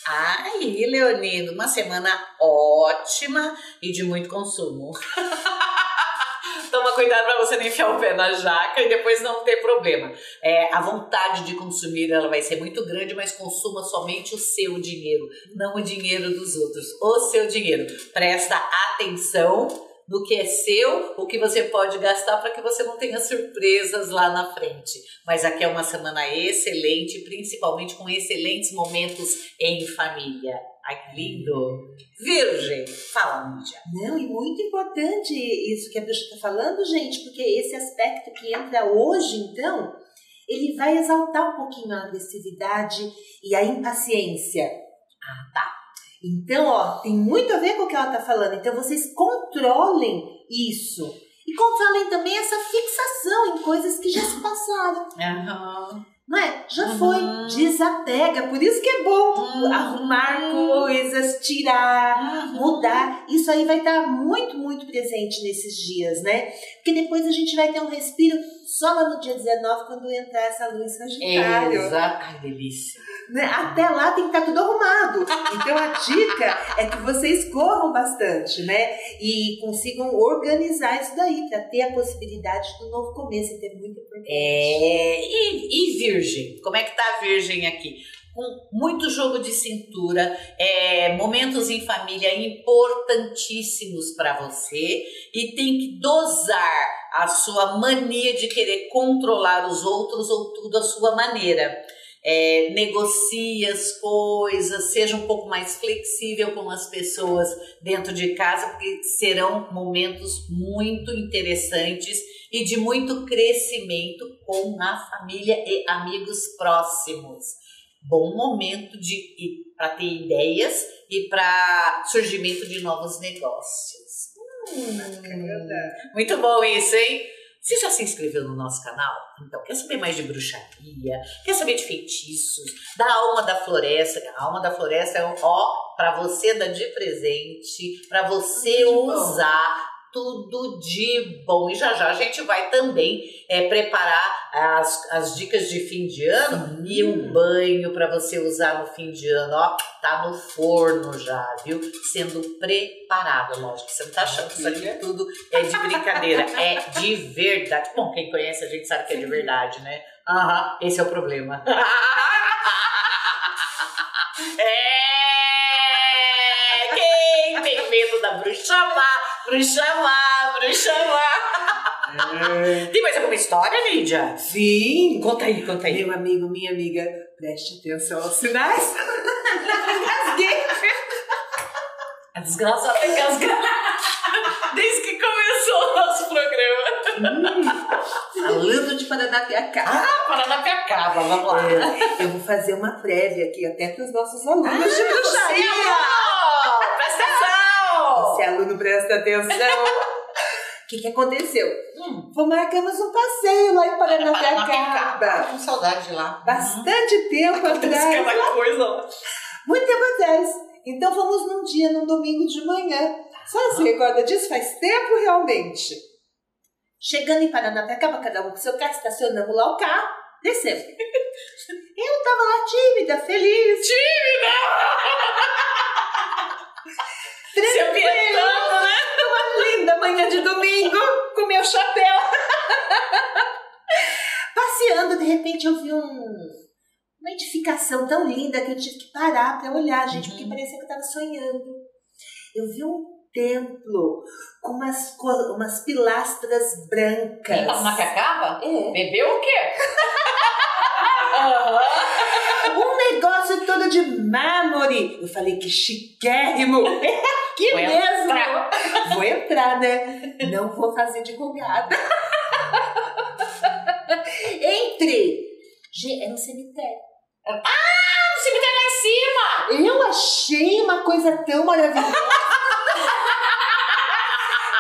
Aí, Leonino, uma semana ótima e de muito consumo. *laughs* Toma cuidado para você não enfiar o pé na jaca e depois não ter problema. É, a vontade de consumir ela vai ser muito grande, mas consuma somente o seu dinheiro, não o dinheiro dos outros. O seu dinheiro. Presta atenção no que é seu, o que você pode gastar para que você não tenha surpresas lá na frente. Mas aqui é uma semana excelente, principalmente com excelentes momentos em família. Ai, que lindo! Virgem, fala, Mídia. Não, e muito importante isso que a Bruxa está falando, gente, porque esse aspecto que entra hoje, então, ele vai exaltar um pouquinho a agressividade e a impaciência. Ah, tá. Então, ó, tem muito a ver com o que ela está falando. Então, vocês controlem isso. E controlem também essa fixação em coisas que já se passaram. Uhum. Não é? Já Uhum. foi. Desapega. Por isso que é bom Uhum. arrumar coisas, tirar, mudar. Isso aí vai estar muito, muito presente nesses dias, né? Porque depois a gente vai ter um respiro só lá no dia 19, quando entrar essa em Sagitário. Exato. Ai, delícia. Né? Até lá tem que estar tudo arrumado. Então a dica é que vocês corram bastante, né? E consigam organizar isso daí para ter a possibilidade do novo começo. Então é muito importante. É, e, e virgem? Como é que tá a virgem aqui? Com muito jogo de cintura, é, momentos em família importantíssimos para você e tem que dosar a sua mania de querer controlar os outros ou tudo à sua maneira. É, negocie as coisas, seja um pouco mais flexível com as pessoas dentro de casa, porque serão momentos muito interessantes e de muito crescimento com a família e amigos próximos. Bom momento de para ter ideias e para surgimento de novos negócios. Hum, muito bom isso, hein? Você já se inscreveu no nosso canal? Então, quer saber mais de bruxaria? Quer saber de feitiços? Da alma da floresta? A alma da floresta é um ó para você dar de presente, para você usar tudo de bom. E já já a gente vai também é, preparar as, as dicas de fim de ano e um banho para você usar no fim de ano. Ó, tá no forno já, viu? Sendo preparado, lógico. Você não tá achando que isso aqui tudo é de brincadeira, é de verdade. Bom, quem conhece a gente sabe que é de verdade, né? Aham, esse é o problema. *laughs* É, quem tem medo da bruxa má, bruxa má, bruxa má. Tem mais alguma história, Lídia? Sim! Conta aí, conta aí. Meu amigo, minha amiga, preste atenção aos sinais. *laughs* Engasguei. A desgraçada engasga. Desde que começou o nosso programa. Falando de Paranapiacá. Ah, Paranapiacaba, vamos lá. É, eu vou fazer uma prévia aqui até para os nossos alunos de Você, bruxaria. Presta atenção! Esse aluno presta atenção. O *laughs* que, que aconteceu? Hum. Foi, marcamos um passeio lá em Paranapiacaba. Com saudade de lá. Bastante tempo atrás. Aquela coisa lá. Muito tempo atrás. Então fomos num dia, num domingo de manhã. Só se recorda disso? Faz tempo realmente. Chegando em Paranapiacaba, cada um com seu carro, estacionamos lá o carro, descemos. *laughs* Eu tava lá tímida, feliz. Tímida! Apietando, né? Uma linda manhã de domingo, com meu chapéu. *laughs* Passeando, de repente eu vi um, uma edificação tão linda que eu tive que parar para olhar, gente, porque Uhum. parecia que eu estava sonhando. Eu vi um templo com umas, umas pilastras brancas. Em Paranapiacaba? É. Bebeu o quê? *laughs* Aham. Um negócio todo de mármore. Eu falei que chiquérrimo. *laughs* que Vou mesmo. entrar. Vou entrar, né? Não vou fazer divulgada. *laughs* Entrei. Gente, era um cemitério. O cemitério lá em cima! Eu achei uma coisa tão maravilhosa. *laughs*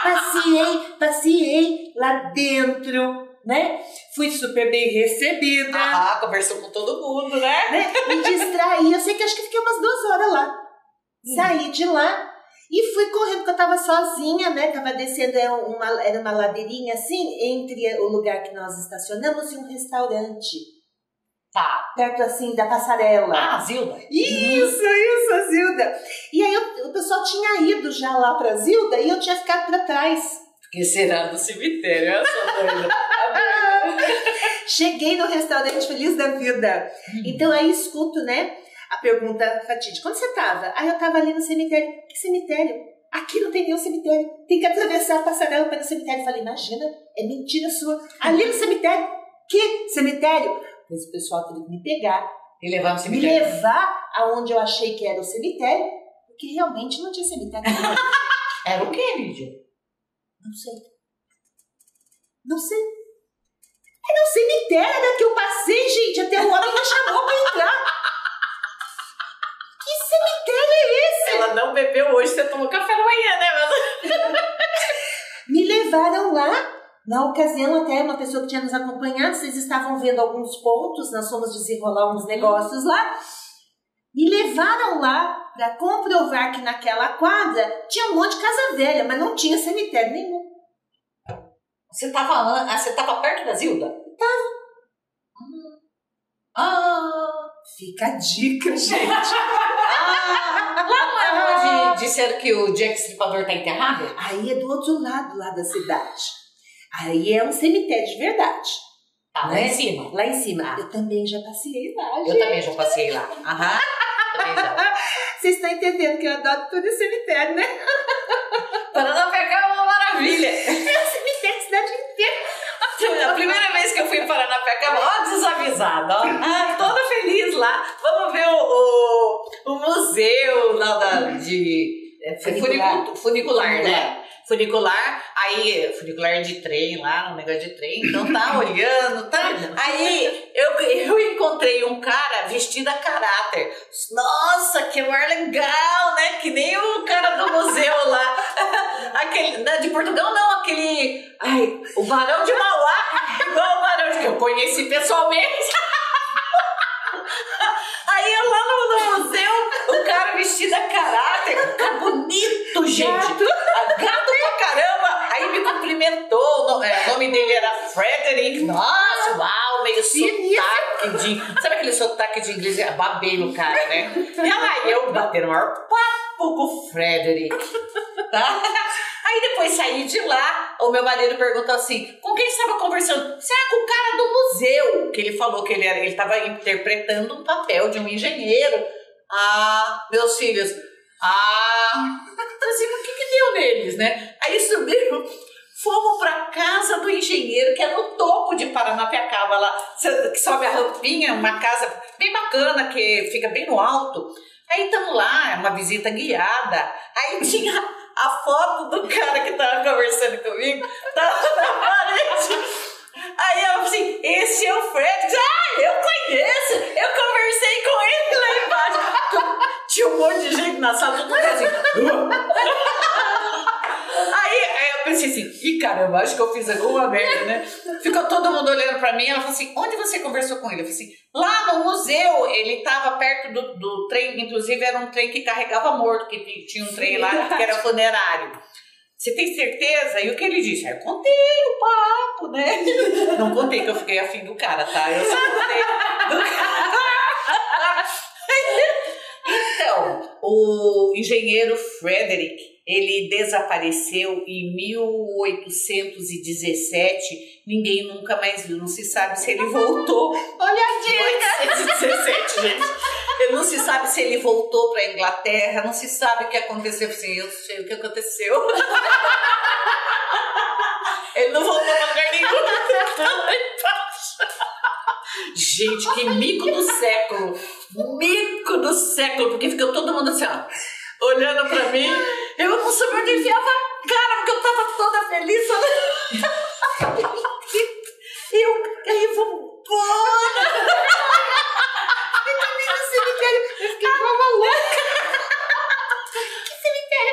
Passeei, passeei lá dentro, né? Fui super bem recebida, Ah, conversou com todo mundo, né? né? Me distraí. Eu sei que acho que fiquei umas duas horas lá. Saí de lá e fui correndo, porque eu tava sozinha, né? Tava descendo, era uma, era uma ladeirinha assim, entre o lugar que nós estacionamos e um restaurante. Tá. Perto assim da passarela. Ah, Zilda. Isso, isso, Zilda. E aí o, o pessoal tinha ido já lá pra Zilda e eu tinha ficado pra trás. Porque será no cemitério, eu sou doida. *laughs* Cheguei no restaurante feliz da vida. Então aí escuto, né, a pergunta fatídica. Onde você tava? Aí eu tava ali no cemitério. Que cemitério? Aqui não tem nenhum cemitério. Tem que atravessar a passarela para ir no cemitério. Eu falei, imagina, é mentira sua. Ali no cemitério. Que cemitério? Pois o pessoal teve que me pegar, E levar no me cemitério. levar aonde eu achei que era o cemitério, porque realmente não tinha cemitério. *laughs* Era o quê, Lídia? Não sei. Não sei. Era um cemitério né, que eu passei, gente, até o homem me chamou pra entrar. Que cemitério é esse? Ela não bebeu hoje, você tomou café da manhã, né? Mas... *laughs* Me levaram lá. Na ocasião, até uma pessoa que tinha nos acompanhado, vocês estavam vendo alguns pontos, nós fomos desenrolar uns negócios lá. Me levaram lá para comprovar que naquela quadra tinha um monte de casa velha, mas não tinha cemitério nenhum. Você tava, an- ah, você tava perto da Zilda? Ah, Fica a dica, *laughs* gente. ah, lá não é onde disseram que o Jack Stripador tá enterrado? Aí é do outro lado lá da cidade. Aí é um cemitério de verdade. Tá, lá Né? em cima. Lá em cima. Eu também já passei lá, Eu gente. também já passei lá. Aham. *laughs* Vocês estão entendendo que eu adoro todo esse cemitério, né? Paranapiacá é uma maravilha. *laughs* É o cemitério da cidade inteira. A primeira vez que eu fui em Paranapiacá, ó, desavisada, ó. Ah, toda feliz lá. Vamos ver o, o, o museu lá da, de é, Funicular. funicu- funicular, né? Funicular, aí, funicular de trem lá, um negócio de trem, então tá *laughs* olhando, tá? Aí eu, eu encontrei um cara vestido a caráter. Nossa, que lugar legal, né? Que nem o cara do museu lá. *laughs* Aquele, não, de Portugal não, aquele. Ai, o Barão de Mauá, igual o Barão de que eu conheci pessoalmente. *laughs* Aí eu lá no, no museu, o cara vestido a caráter, cara bonito, gente. Gato. Ah, Gato pra caramba. Aí me cumprimentou. no- é, O nome dele era Frederick. Nossa, uau, meio sotaque de. Sabe aquele sotaque de inglês? É Babei no cara, né? E lá eu batendo o maior papo com o Frederick. *laughs* Tá? Aí depois saí de lá, o meu marido perguntou assim: com quem estava conversando? É com o cara do museu. Que ele falou que ele era, ele estava interpretando um papel de um engenheiro. Ah, meus filhos. Ah, então assim, o que, que deu neles, né? Aí subiram, fomos pra casa do engenheiro, que é no topo de Paranapiacaba, lá, que sobe a rampinha, uma casa bem bacana, que fica bem no alto. Aí estamos lá, uma visita guiada. Aí *laughs* tinha a foto do cara que tava conversando comigo, tava na parede. Aí eu assim, esse é o Fred. Ah, eu conheço, eu conversei com ele lá embaixo. Tinha um monte de gente na sala, todo mundo assim. Pensei assim, ih caramba, acho que eu fiz alguma merda, né? Ficou todo mundo olhando pra mim, ela falou assim, onde você conversou com ele? Eu falei assim, lá no museu, ele tava perto do, do trem, inclusive era um trem que carregava morto, que tinha um trem lá que era funerário. Você tem certeza? E o que ele disse? Eu contei o papo, né? *laughs* Não contei que eu fiquei afim do cara, tá? Eu só contei do cara. *laughs* Então, o engenheiro Frederick, ele desapareceu em 1817. Ninguém nunca mais viu. Não se sabe se ele voltou. Olha a dica! 1817, gente. Não se sabe se ele voltou para Inglaterra. Não se sabe o que aconteceu. Assim, eu sei o que aconteceu. Ele não voltou pra lugar nenhum. Gente, que mico do século. Mico do século. Porque ficou todo mundo assim, ó olhando pra mim. Eu não sabia onde enfiar a cara, porque eu tava toda feliz. e *laughs* eu, aí eu vou, bora! Eu também no cemitério, eu fiquei igual louca.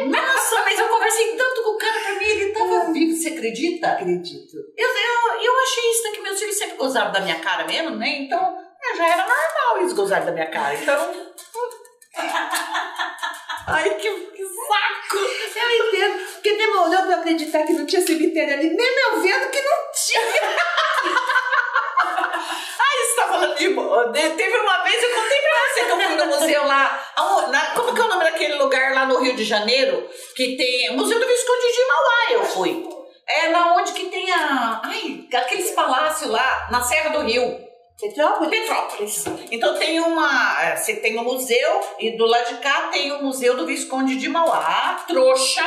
Nossa, mas eu conversei tanto com o cara pra mim, ele tava vivo, você acredita? Acredito. Eu, eu, eu achei isso né, que meus filhos sempre gozaram da minha cara mesmo, né? Então, já era normal eles gozarem da minha cara. Então, *laughs* Ai, que, que saco! Eu entendo. Porque demorou pra acreditar que não tinha cemitério ali, mesmo eu vendo que não tinha. *laughs* Ai, você tá falando de. de- Teve uma vez, eu contei pra você que eu fui no museu lá. na- como que é o nome daquele lugar lá no Rio de Janeiro? Que tem. Museu do Visconde de Mauá, eu fui. É na onde que tem a. Ai, aqueles palácios lá, na Serra do Rio. Petrópolis? Petrópolis. Então tem uma. é, Você tem um museu e do lado de cá tem o Museu do Visconde de Mauá. Trouxa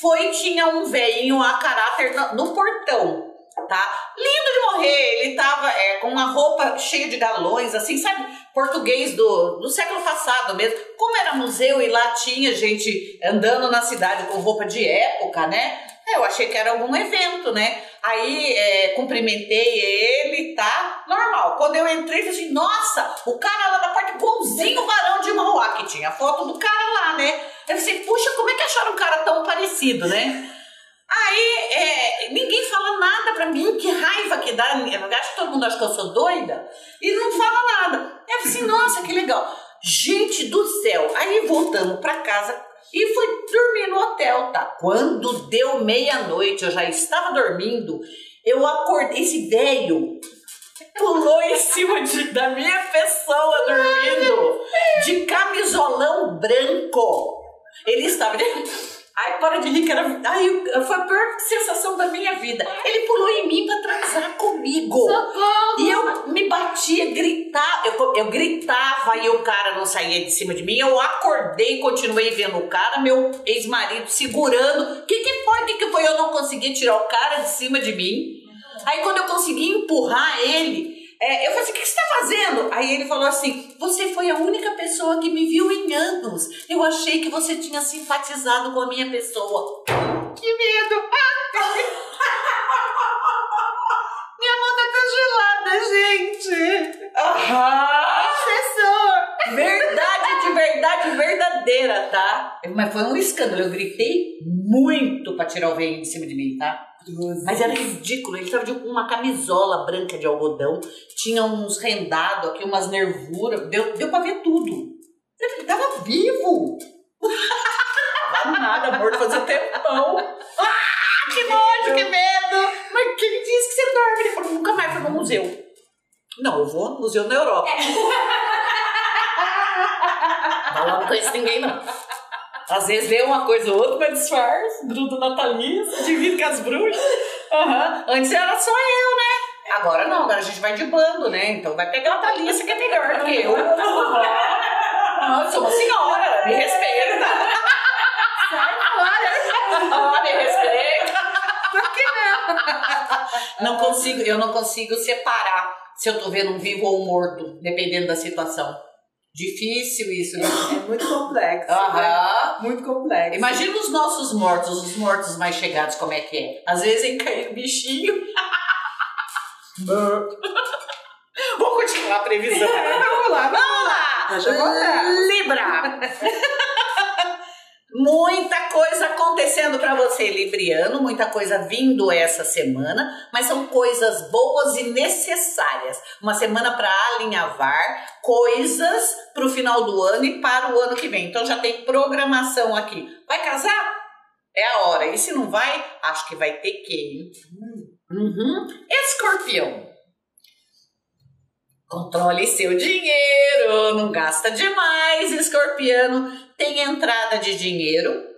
foi tinha um velhinho a caráter no, no portão. Tá? Lindo de morrer, ele tava é, com uma roupa cheia de galões, assim, sabe? Português do, do século passado mesmo. Como era museu e lá tinha gente andando na cidade com roupa de época, né? É, Eu achei que era algum evento, né? Aí é, cumprimentei ele, tá? Normal. Quando eu entrei, falei assim, nossa, o cara lá da parte, igualzinho o Barão de Mauá, que tinha a foto do cara lá, né? Eu falei, puxa, como é que acharam um cara tão parecido, né? Aí, é, ninguém fala nada pra mim, que raiva que dá. Eu acho que todo mundo acha que eu sou doida e não fala nada. Eu falei assim, nossa, que legal. Gente do céu. Aí voltamos pra casa e fui dormir no hotel, tá? Quando deu meia-noite, eu já estava dormindo, eu acordei, esse velho pulou em cima de- da minha pessoa dormindo, de camisolão branco. Ele estava. Ai, para de rir, que era. Ai, foi a pior sensação da minha vida. Ele pulou em mim pra transar comigo. Socorro! E eu me batia, gritava, eu, eu gritava e o cara não saía de cima de mim. Eu acordei, continuei vendo o cara, meu ex-marido segurando. O que, que foi? O que, que foi? Eu não consegui tirar o cara de cima de mim. Aí quando eu consegui empurrar ele, é, eu falei assim, o que, você tá fazendo? Aí ele falou assim, você foi a única pessoa que me viu em anos. Eu achei que você tinha simpatizado com a minha pessoa. Que medo! *laughs* Minha mão tá tão gelada, gente! Aham! Professor! Verdade de verdade verdadeira, tá? Mas foi um escândalo. Eu gritei muito pra tirar o veio de cima de mim, tá? Mas era ridículo. Ele tava de uma camisola branca de algodão, tinha uns rendados aqui, umas nervuras. Deu, deu pra ver tudo. Ele tava vivo. Tava nada, morto fazia tempão. Ah, que nojo, que medo. Mas quem disse que você dorme? Ele falou, nunca mais foi no museu. Não, eu vou no museu na Europa. Mas *laughs* lá não conheço ninguém, não. Às vezes vê uma coisa ou outra, mas disfarça, gruda na Thalissa, divide com as bruxas. Aham. Antes era só eu, né? Agora não, agora a gente vai de bando, né? Então vai pegar a Thalissa, que é melhor do que eu. *laughs* Ah, eu sou uma senhora, me respeita. Sai fora! Me respeita. Por que não? Não consigo, eu não consigo separar se eu tô vendo um vivo ou um morto, dependendo da situação. Difícil isso, né? É muito complexo. né? Aham. Muito complexo. Imagina os nossos mortos, os mortos mais chegados, como é que é. Às vezes aí cai um bichinho. *laughs* Vou continuar a previsão. Vamos lá, vamos Vamos lá! Eu voltar. Libra! *laughs* Muita coisa acontecendo para você, Libriano, muita coisa vindo essa semana, mas são coisas boas e necessárias. Uma semana para alinhavar coisas para o final do ano e para o ano que vem. Então já tem programação aqui. Vai casar? É a hora. E se não vai, acho que vai ter que. Uhum. Escorpião. Controle seu dinheiro, não gasta demais, escorpiano. Tem entrada de dinheiro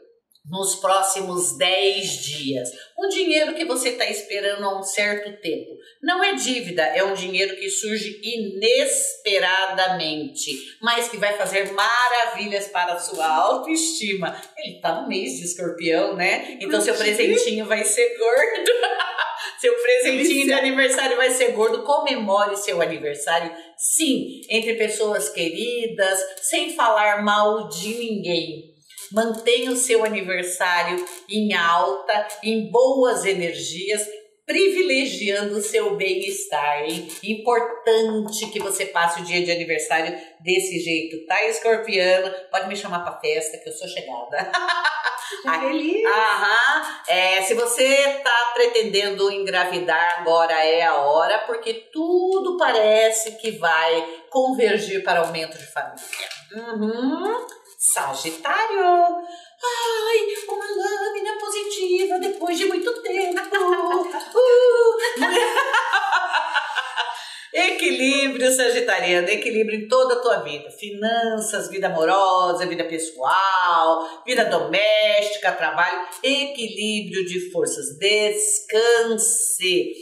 nos próximos 10 dias. Um dinheiro que você está esperando há um certo tempo. Não é dívida, é um dinheiro que surge inesperadamente, mas que vai fazer maravilhas para a sua autoestima. Ele tá no mês de escorpião, né? Então seu presentinho vai ser gordo. *laughs* Seu presentinho de aniversário vai ser gordo. Comemore seu aniversário, sim, entre pessoas queridas, sem falar mal de ninguém. Mantenha o seu aniversário em alta, em boas energias. Privilegiando o seu bem-estar, hein? Importante que você passe o dia de aniversário desse jeito, tá, escorpiano? Pode me chamar pra festa, que eu sou chegada. *laughs* Fica feliz. Aham. É, se você tá pretendendo engravidar, agora é a hora, porque tudo parece que vai convergir para aumento de família. Uhum. Sagitário. Ai, uma lâmina positiva depois de muito tempo. *laughs* Uh. *laughs* Equilíbrio sagitariano, equilíbrio em toda a tua vida. Finanças, vida amorosa, vida pessoal, vida doméstica, trabalho, equilíbrio de forças. Descanse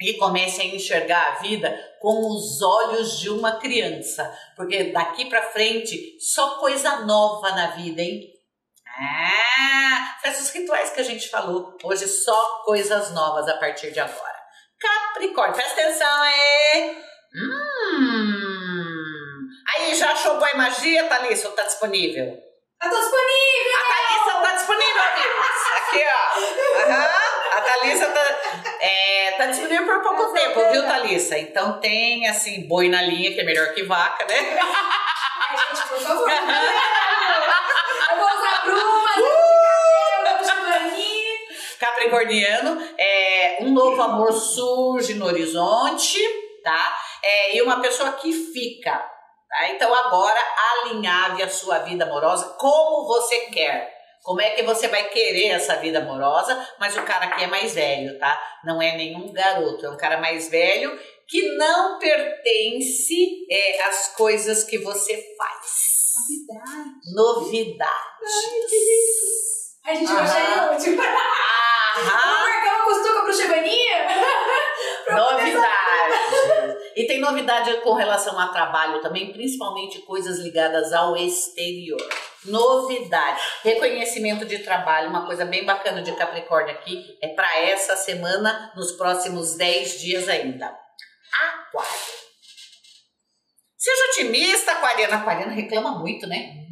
e comece a enxergar a vida com os olhos de uma criança, porque daqui para frente só coisa nova na vida, hein? Ah, faz os rituais que a gente falou. Hoje só coisas novas a partir de agora. Capricórnio, presta atenção aí. Hum. Aí, já achou boa magia, Thalissa? Ou tá disponível? Eu tô disponível! A Thalissa tá disponível, amigos. Aqui, ó. Aham. A Thalissa tá, é, tá disponível por pouco tempo, viu, Thalissa? Então tem, assim, boi na linha, que é melhor que vaca, né? Ai, gente, por favor. *laughs* Eu vou usar bruma, uh! de cabelo, Capricorniano, é, um novo amor surge no horizonte, tá? É, e uma pessoa que fica, tá? Então agora alinhave a sua vida amorosa como você quer. Como é que você vai querer essa vida amorosa? Mas o cara aqui é mais velho, tá? Não é nenhum garoto, é um cara mais velho que não pertence é, às coisas que você faz. Novidade. Novidades. Ai, gente, eu achei ótimo. Aham. marcar uma costura pro Chevaninha? *laughs* Novidade. E tem novidade com relação a trabalho também, principalmente coisas ligadas ao exterior. Novidade. Reconhecimento de trabalho, uma coisa bem bacana de Capricórnio aqui, é para essa semana, nos próximos 10 dias ainda. Aquário. Seja otimista, Aquariana. Aquariana reclama muito, né?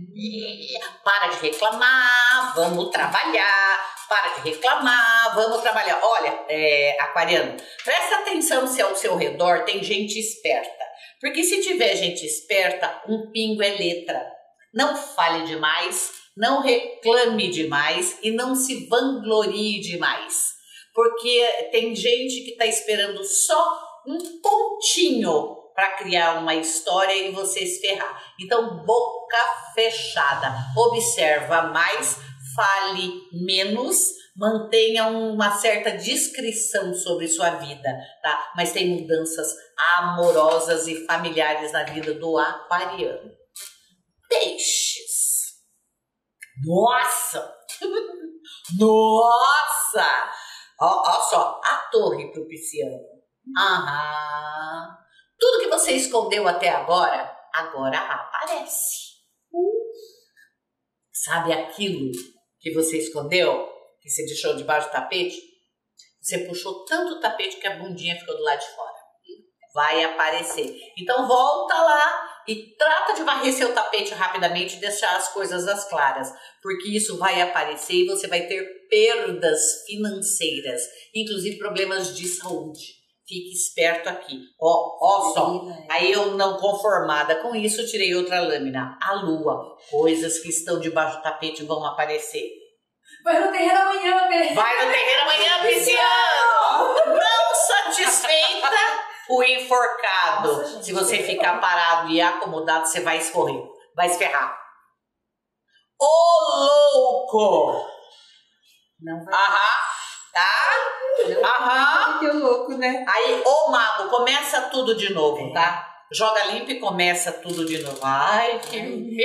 Para de reclamar, vamos trabalhar. Para de reclamar, vamos trabalhar. Olha, é, Aquariano, presta atenção se ao seu redor tem gente esperta. Porque se tiver gente esperta, um pingo é letra. Não fale demais, não reclame demais e não se vanglorie demais. Porque tem gente que está esperando só um pontinho para criar uma história e você se ferrar. Então, boca fechada. Observa mais, fale menos, mantenha uma certa discrição sobre sua vida, tá? Mas tem mudanças amorosas e familiares na vida do aquariano. Peixes. Nossa! *laughs* Nossa! Ó só, a torre pro pisciano. Aham. Tudo que você escondeu até agora, agora aparece. Sabe aquilo que você escondeu, que você deixou debaixo do tapete? Você puxou tanto o tapete que a bundinha ficou do lado de fora. Vai aparecer. Então volta lá e trata de varrer seu tapete rapidamente e deixar as coisas às claras, porque isso vai aparecer e você vai ter perdas financeiras, inclusive problemas de saúde. Fique esperto aqui. Ó, ó só. Aí eu não conformada com isso, tirei outra lâmina. A lua. Coisas que estão debaixo do tapete vão aparecer. Vai no terreiro amanhã, Bê. Vai no terreiro amanhã, Pisciano! Não satisfeita, o enforcado. Nossa. Se você ficar parado e acomodado, você vai escorrer. Vai se ferrar. Ô louco! Não vai Aham, tá? Aham. louco, né? Aí, ô mago, começa tudo de novo, tá? Joga limpo e começa tudo de novo. Ai, que medo!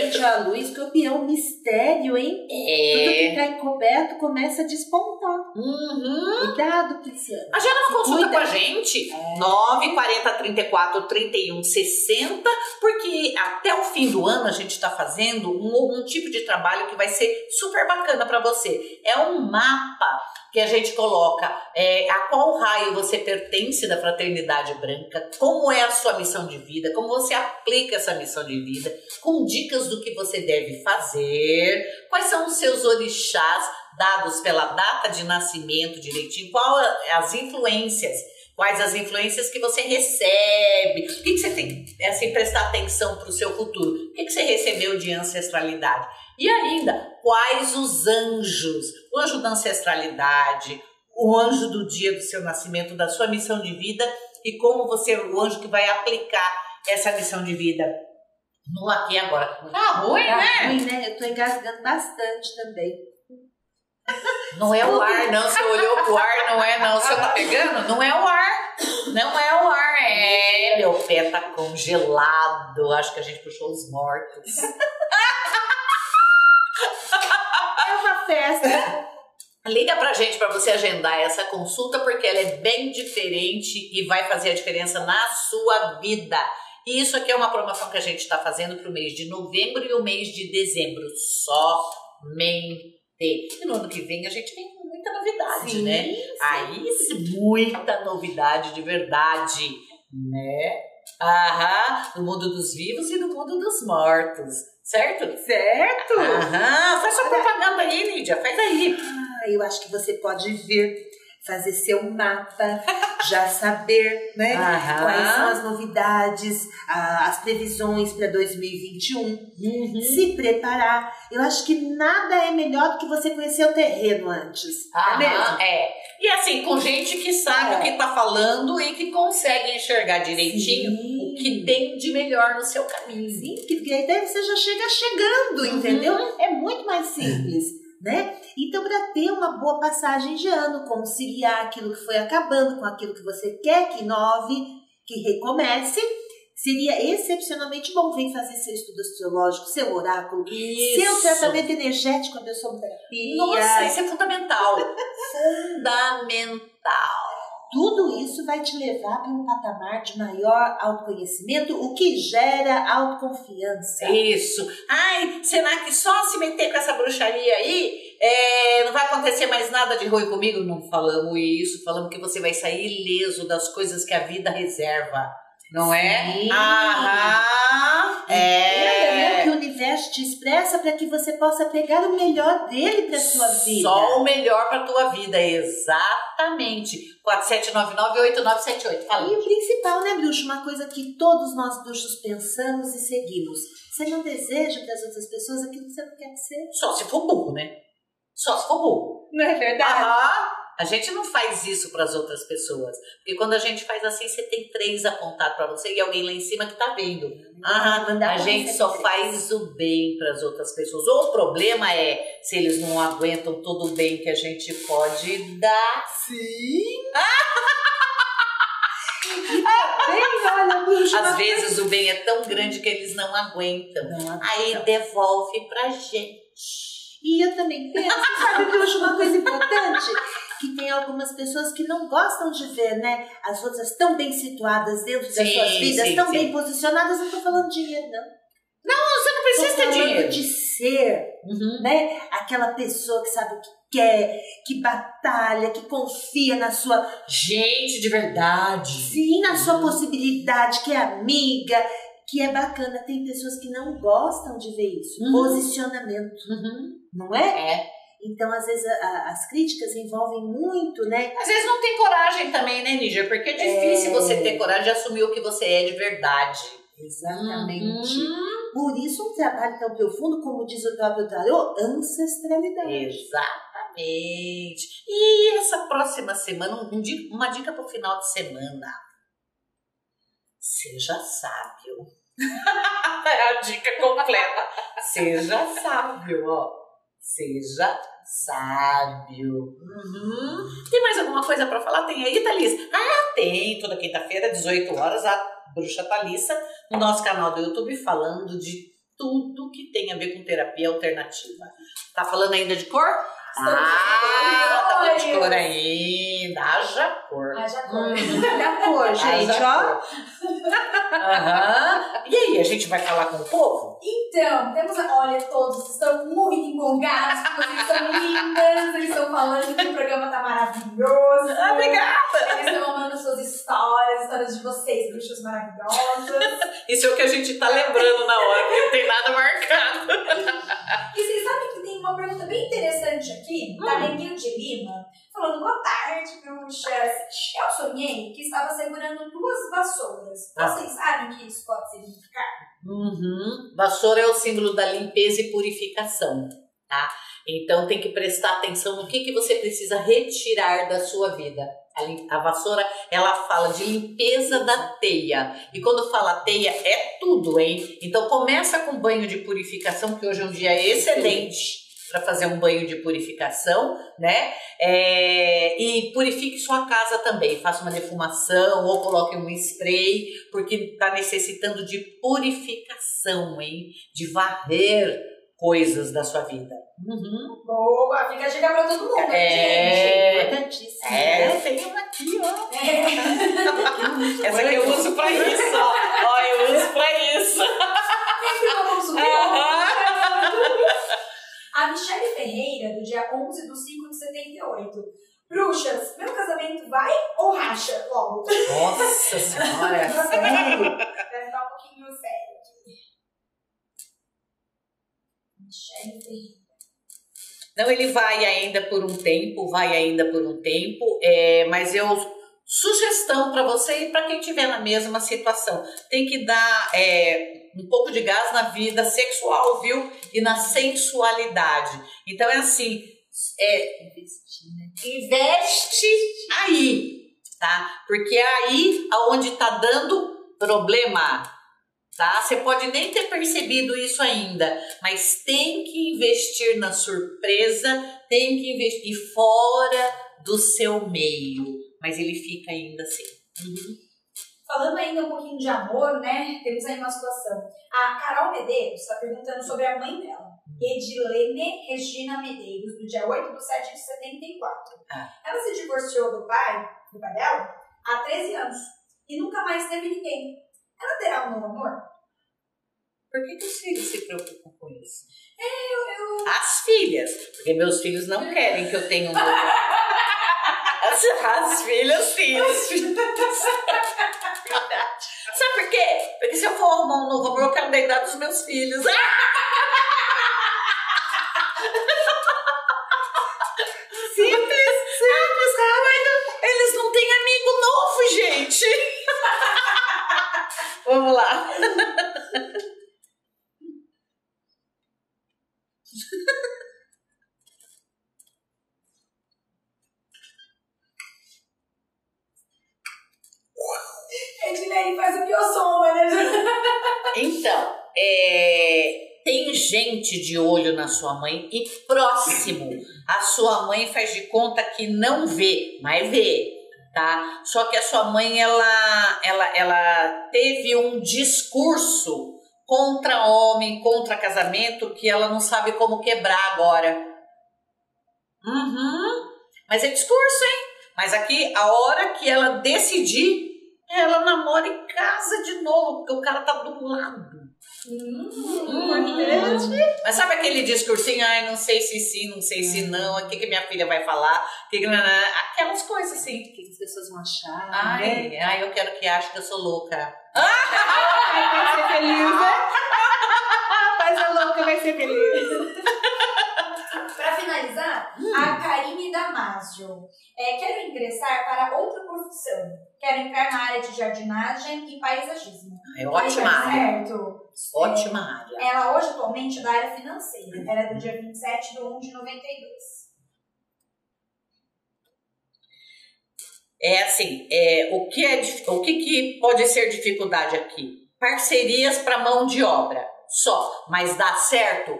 Gente, a lua escorpião, mistério, hein? Tudo que É. tá encoberto começa a despontar. Uhum. Cuidado, Priscila. Agenda uma consulta Cuida. com a gente. 9 40 34 31 60, porque até o fim do ano a gente está fazendo um, um tipo de trabalho que vai ser super bacana para você. É um mapa que a gente coloca é, a qual raio você pertence da fraternidade branca, como é a sua missão de vida, como você aplica essa missão de vida, com dicas do que você deve fazer, quais são os seus orixás, dados pela data de nascimento direitinho, qual as influências, quais as influências que você recebe, o que, que você tem que assim, prestar atenção para o seu futuro, o que, que você recebeu de ancestralidade. E ainda, quais os anjos, o anjo da ancestralidade, o anjo do dia do seu nascimento, da sua missão de vida e como você é o anjo que vai aplicar essa missão de vida no aqui e agora. Tá ruim, Tá né? ruim, né? Eu tô engasgando bastante também. Não é o ar, não. Você olhou pro ar, não é, não. Você tá pegando? Não é o ar. Não é o ar. É, meu pé tá congelado. Acho que a gente puxou os mortos. *laughs* É uma festa. Liga pra gente pra você agendar essa consulta, porque ela é bem diferente e vai fazer a diferença na sua vida. E isso aqui é uma promoção que a gente está fazendo pro mês de novembro e o mês de dezembro. Somente. E no ano que vem a gente vem com muita novidade, Sim, né? Aí sim, muita novidade de verdade, né? Aham, no mundo dos vivos e no mundo dos mortos, certo? Certo? Aham, faz sua propaganda aí, Lídia, faz aí. Ah, eu acho que você pode vir fazer seu mapa, já saber, né? Aham. Quais são as novidades, a- as previsões para 2021. Se preparar. Eu acho que nada é melhor do que você conhecer o terreno antes. é mesmo? É. E assim, com gente que sabe É. o que tá falando e que consegue enxergar direitinho Sim. o que tem de melhor no seu caminho. Sim, porque a ideia você já chega chegando, Uhum. entendeu? É muito mais simples, né? Então, para ter uma boa passagem de ano, conciliar aquilo que foi acabando com aquilo que você quer que inove, que recomece, seria excepcionalmente bom. Vem fazer seu estudo astrológico, seu oráculo, seu tratamento energético, a terapia. Nossa, isso é fundamental. fundamental. Tudo isso vai te levar para um patamar de maior autoconhecimento, o que gera autoconfiança. Isso. Ai, será que só se meter com essa bruxaria aí é, não vai acontecer mais nada de ruim comigo? Não falamos isso. Falamos que você vai sair ileso das coisas que a vida reserva. Não é? Sim. Aham. Né? É. Que o universo te expressa para que você possa pegar o melhor dele para sua vida. Só o melhor pra tua vida, exatamente. 4799-8978. Fala. E o principal, né, bruxo? Uma coisa que todos nós bruxos pensamos e seguimos. Você não deseja para as outras pessoas aquilo que você não quer ser. Só se for burro, né? Só se for burro. Não é verdade? Aham. A gente não faz isso para as outras pessoas. Porque quando a gente faz assim, você tem três apontados para você e alguém lá em cima que tá vendo. Mandar A gente só faz o bem para as outras pessoas. Ou o problema é se eles não aguentam todo o bem que a gente pode dar. Sim! *laughs* Bruxo. Às vezes o bem é tão grande que eles não aguentam. Não, Aí devolve pra gente. E eu também penso, sabe, bruxo, uma coisa importante? Que tem algumas pessoas que não gostam de ver, né? As outras tão bem situadas dentro das Sim, suas vidas, sim, tão sim. bem posicionadas. Não tô falando de dinheiro, não. Você não Tô precisa ter falando dinheiro. de ser, Uhum. né? Aquela pessoa que sabe o que quer, que batalha, que confia na sua, Gente de verdade. sim, na sua possibilidade, que é amiga, que é bacana. Tem pessoas que não gostam de ver isso. Uhum. Posicionamento, Uhum. Não é? É. Então, às vezes, a- as críticas envolvem muito, né? Às vezes não tem coragem também, né, Níger? Porque é difícil É. você ter coragem de assumir o que você é de verdade. Exatamente. Uhum. Por isso, um trabalho tão profundo, como diz o próprio tarô, ancestralidade. Exatamente. E essa próxima semana, um uma dica para o final de semana. Seja sábio. *laughs* é a dica completa. Seja sábio, ó. Seja sábio. Uhum. Tem mais alguma coisa para falar? Tem aí, Thalissa? Ah, tem. Toda quinta-feira, 18 horas, a Bruxa Thalissa, no nosso canal do YouTube, falando de tudo que tem a ver com terapia alternativa. Tá falando ainda de cor? Estamos Ah, tá falando de cor ainda. Haja cor. Haja cor. Hum. Cor, gente, ó. Aham. E aí, a gente vai falar com o povo? Então, temos. Olha, todos estão muito empolgados, porque vocês são lindas, eles estão falando que o programa tá maravilhoso. Ah, obrigada! Eles estão amando suas histórias, histórias de vocês, bruxas maravilhosas. Isso é o que a gente tá lembrando na hora, porque não tem nada marcado. Bem interessante aqui, da Neguinho de Lima, falando, boa tarde, bruxas. Eu sonhei que estava segurando duas vassouras. Ah. Vocês sabem o que isso pode significar? Uhum. Vassoura é o símbolo da limpeza e purificação, tá? Então tem que prestar atenção no que, que você precisa retirar da sua vida. A, a vassoura, ela fala de limpeza da teia. E quando fala teia, é tudo, hein? Então começa com banho de purificação, que hoje é um dia excelente para fazer um banho de purificação, né? É, e purifique sua casa também. Faça uma defumação ou coloque um spray, porque está necessitando de purificação, hein? De varrer coisas da sua vida. Uhum. Boa, fica a dica pra todo mundo, É. gente? Importantíssimo. É, tem uma aqui, ó. É. Essa aqui eu uso pra isso, ó. Ó, eu uso pra isso. Aham. A Michelle Ferreira, do dia 11 de 5 de 78. Bruxas, meu casamento vai ou racha logo? Nossa senhora. Sério? Deve estar um pouquinho sério aqui. Michelle Ferreira. Não, ele vai ainda por um tempo, vai ainda por um tempo, é, mas eu sugestão para você e para quem estiver na mesma situação, tem que dar é, um pouco de gás na vida sexual, viu? E na sensualidade. Então é assim, é, investe aí, tá? Porque é aí aonde tá dando problema, tá? Você pode nem ter percebido isso ainda, mas tem que investir na surpresa, tem que investir fora do seu meio, mas ele fica ainda assim. Uhum. Falando ainda um pouquinho de amor, né? Temos aí uma situação. A Carol Medeiros está perguntando sobre a mãe dela. Edilene Regina Medeiros, do dia 8 de 7 de 74. Ah. Ela se divorciou do pai, do pai dela, há 13 anos. E nunca mais teve ninguém. Ela terá um novo amor? Por que, que os filhos se preocupam com isso? Eu, eu... As filhas, porque meus filhos não querem que eu tenha um novo. *laughs* As, as filhas sim, os filhos. *laughs* Sabe por quê? Porque se eu for arrumar um novo amor, eu quero deitar dos meus filhos. *laughs* Simples, simples, Mas eles não têm amigo novo, gente. *laughs* Vamos lá. Edilene faz o biosoma, né? Então, é, tem gente de olho na sua mãe e próximo. A sua mãe faz de conta que não vê, mas vê, tá? Só que a sua mãe, ela, ela, ela teve um discurso contra homem, contra casamento, que ela não sabe como quebrar agora. Uhum. Mas é discurso, hein? Mas aqui, a hora que ela decidir, ela namora e casa de novo, porque o cara tá do lado. importante. Mas sabe aquele discursinho, ai, não sei se sim, não sei se não, o que, que minha filha vai falar, que que... aquelas coisas assim. O que as pessoas vão achar, Ai, né? ai, eu quero que ache que eu sou louca. *laughs* Vai ser feliz, né? Faz a louca, vai ser feliz. A Karine Damasio. É, quero ingressar para outra profissão. Quero entrar na área de jardinagem e paisagismo. É ótima dar área, Certo. ótima área. Ela hoje atualmente é da área financeira. Ela é do dia 27 de 1 de 92. É assim, é, o, que é, o que, que pode ser dificuldade aqui? Parcerias para mão de obra, só. Mas dá certo?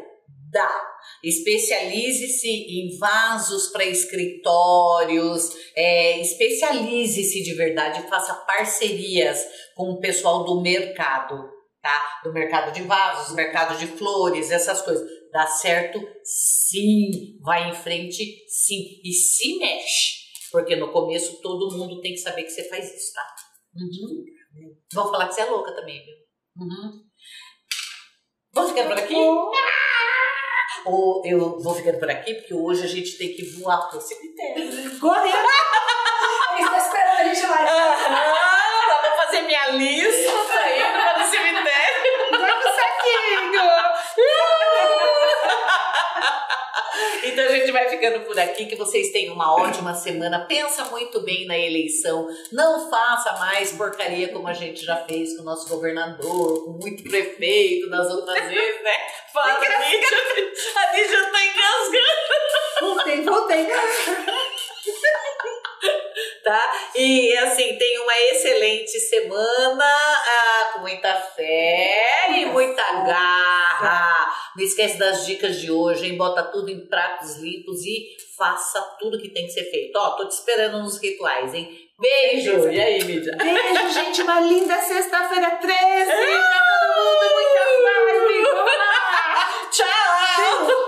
Dá. Especialize-se em vasos para escritórios, é, especialize-se de verdade, faça parcerias com o pessoal do mercado, tá? Do mercado de vasos, mercado de flores, essas coisas. Dá certo? Sim. Vai em frente? Sim. E se mexe. Porque no começo todo mundo tem que saber que você faz isso, tá? Uhum. Vão falar que você é louca também, viu? Uhum. Vamos ficando por aqui? Ou eu vou ficando por aqui, porque hoje a gente tem que voar pro cemitério. Correndo. *laughs* Eles estão esperando a gente lá. Aham, vou fazer minha lista, tá indo para o cemitério. Pro saquinho. *laughs* Então a gente vai ficando por aqui. Que vocês tenham uma ótima semana. Pensa muito bem na eleição. Não faça mais porcaria como a gente já fez com o nosso governador, com muito prefeito das outras *laughs* vezes, né? Fala, *laughs* a Lídia, a Lídia tá engasgando. Voltei, voltei. *laughs* tá? E assim, tenha uma excelente semana, ah, com muita fé e muita garra. Não esquece das dicas de hoje, hein? Bota tudo em pratos limpos e faça tudo que tem que ser feito. Ó, tô te esperando nos rituais, hein? Beijo! E aí, mídia? Beijo, gente! Uma linda sexta-feira 13! pra todo mundo! Muita paz! Tchau! Tchau.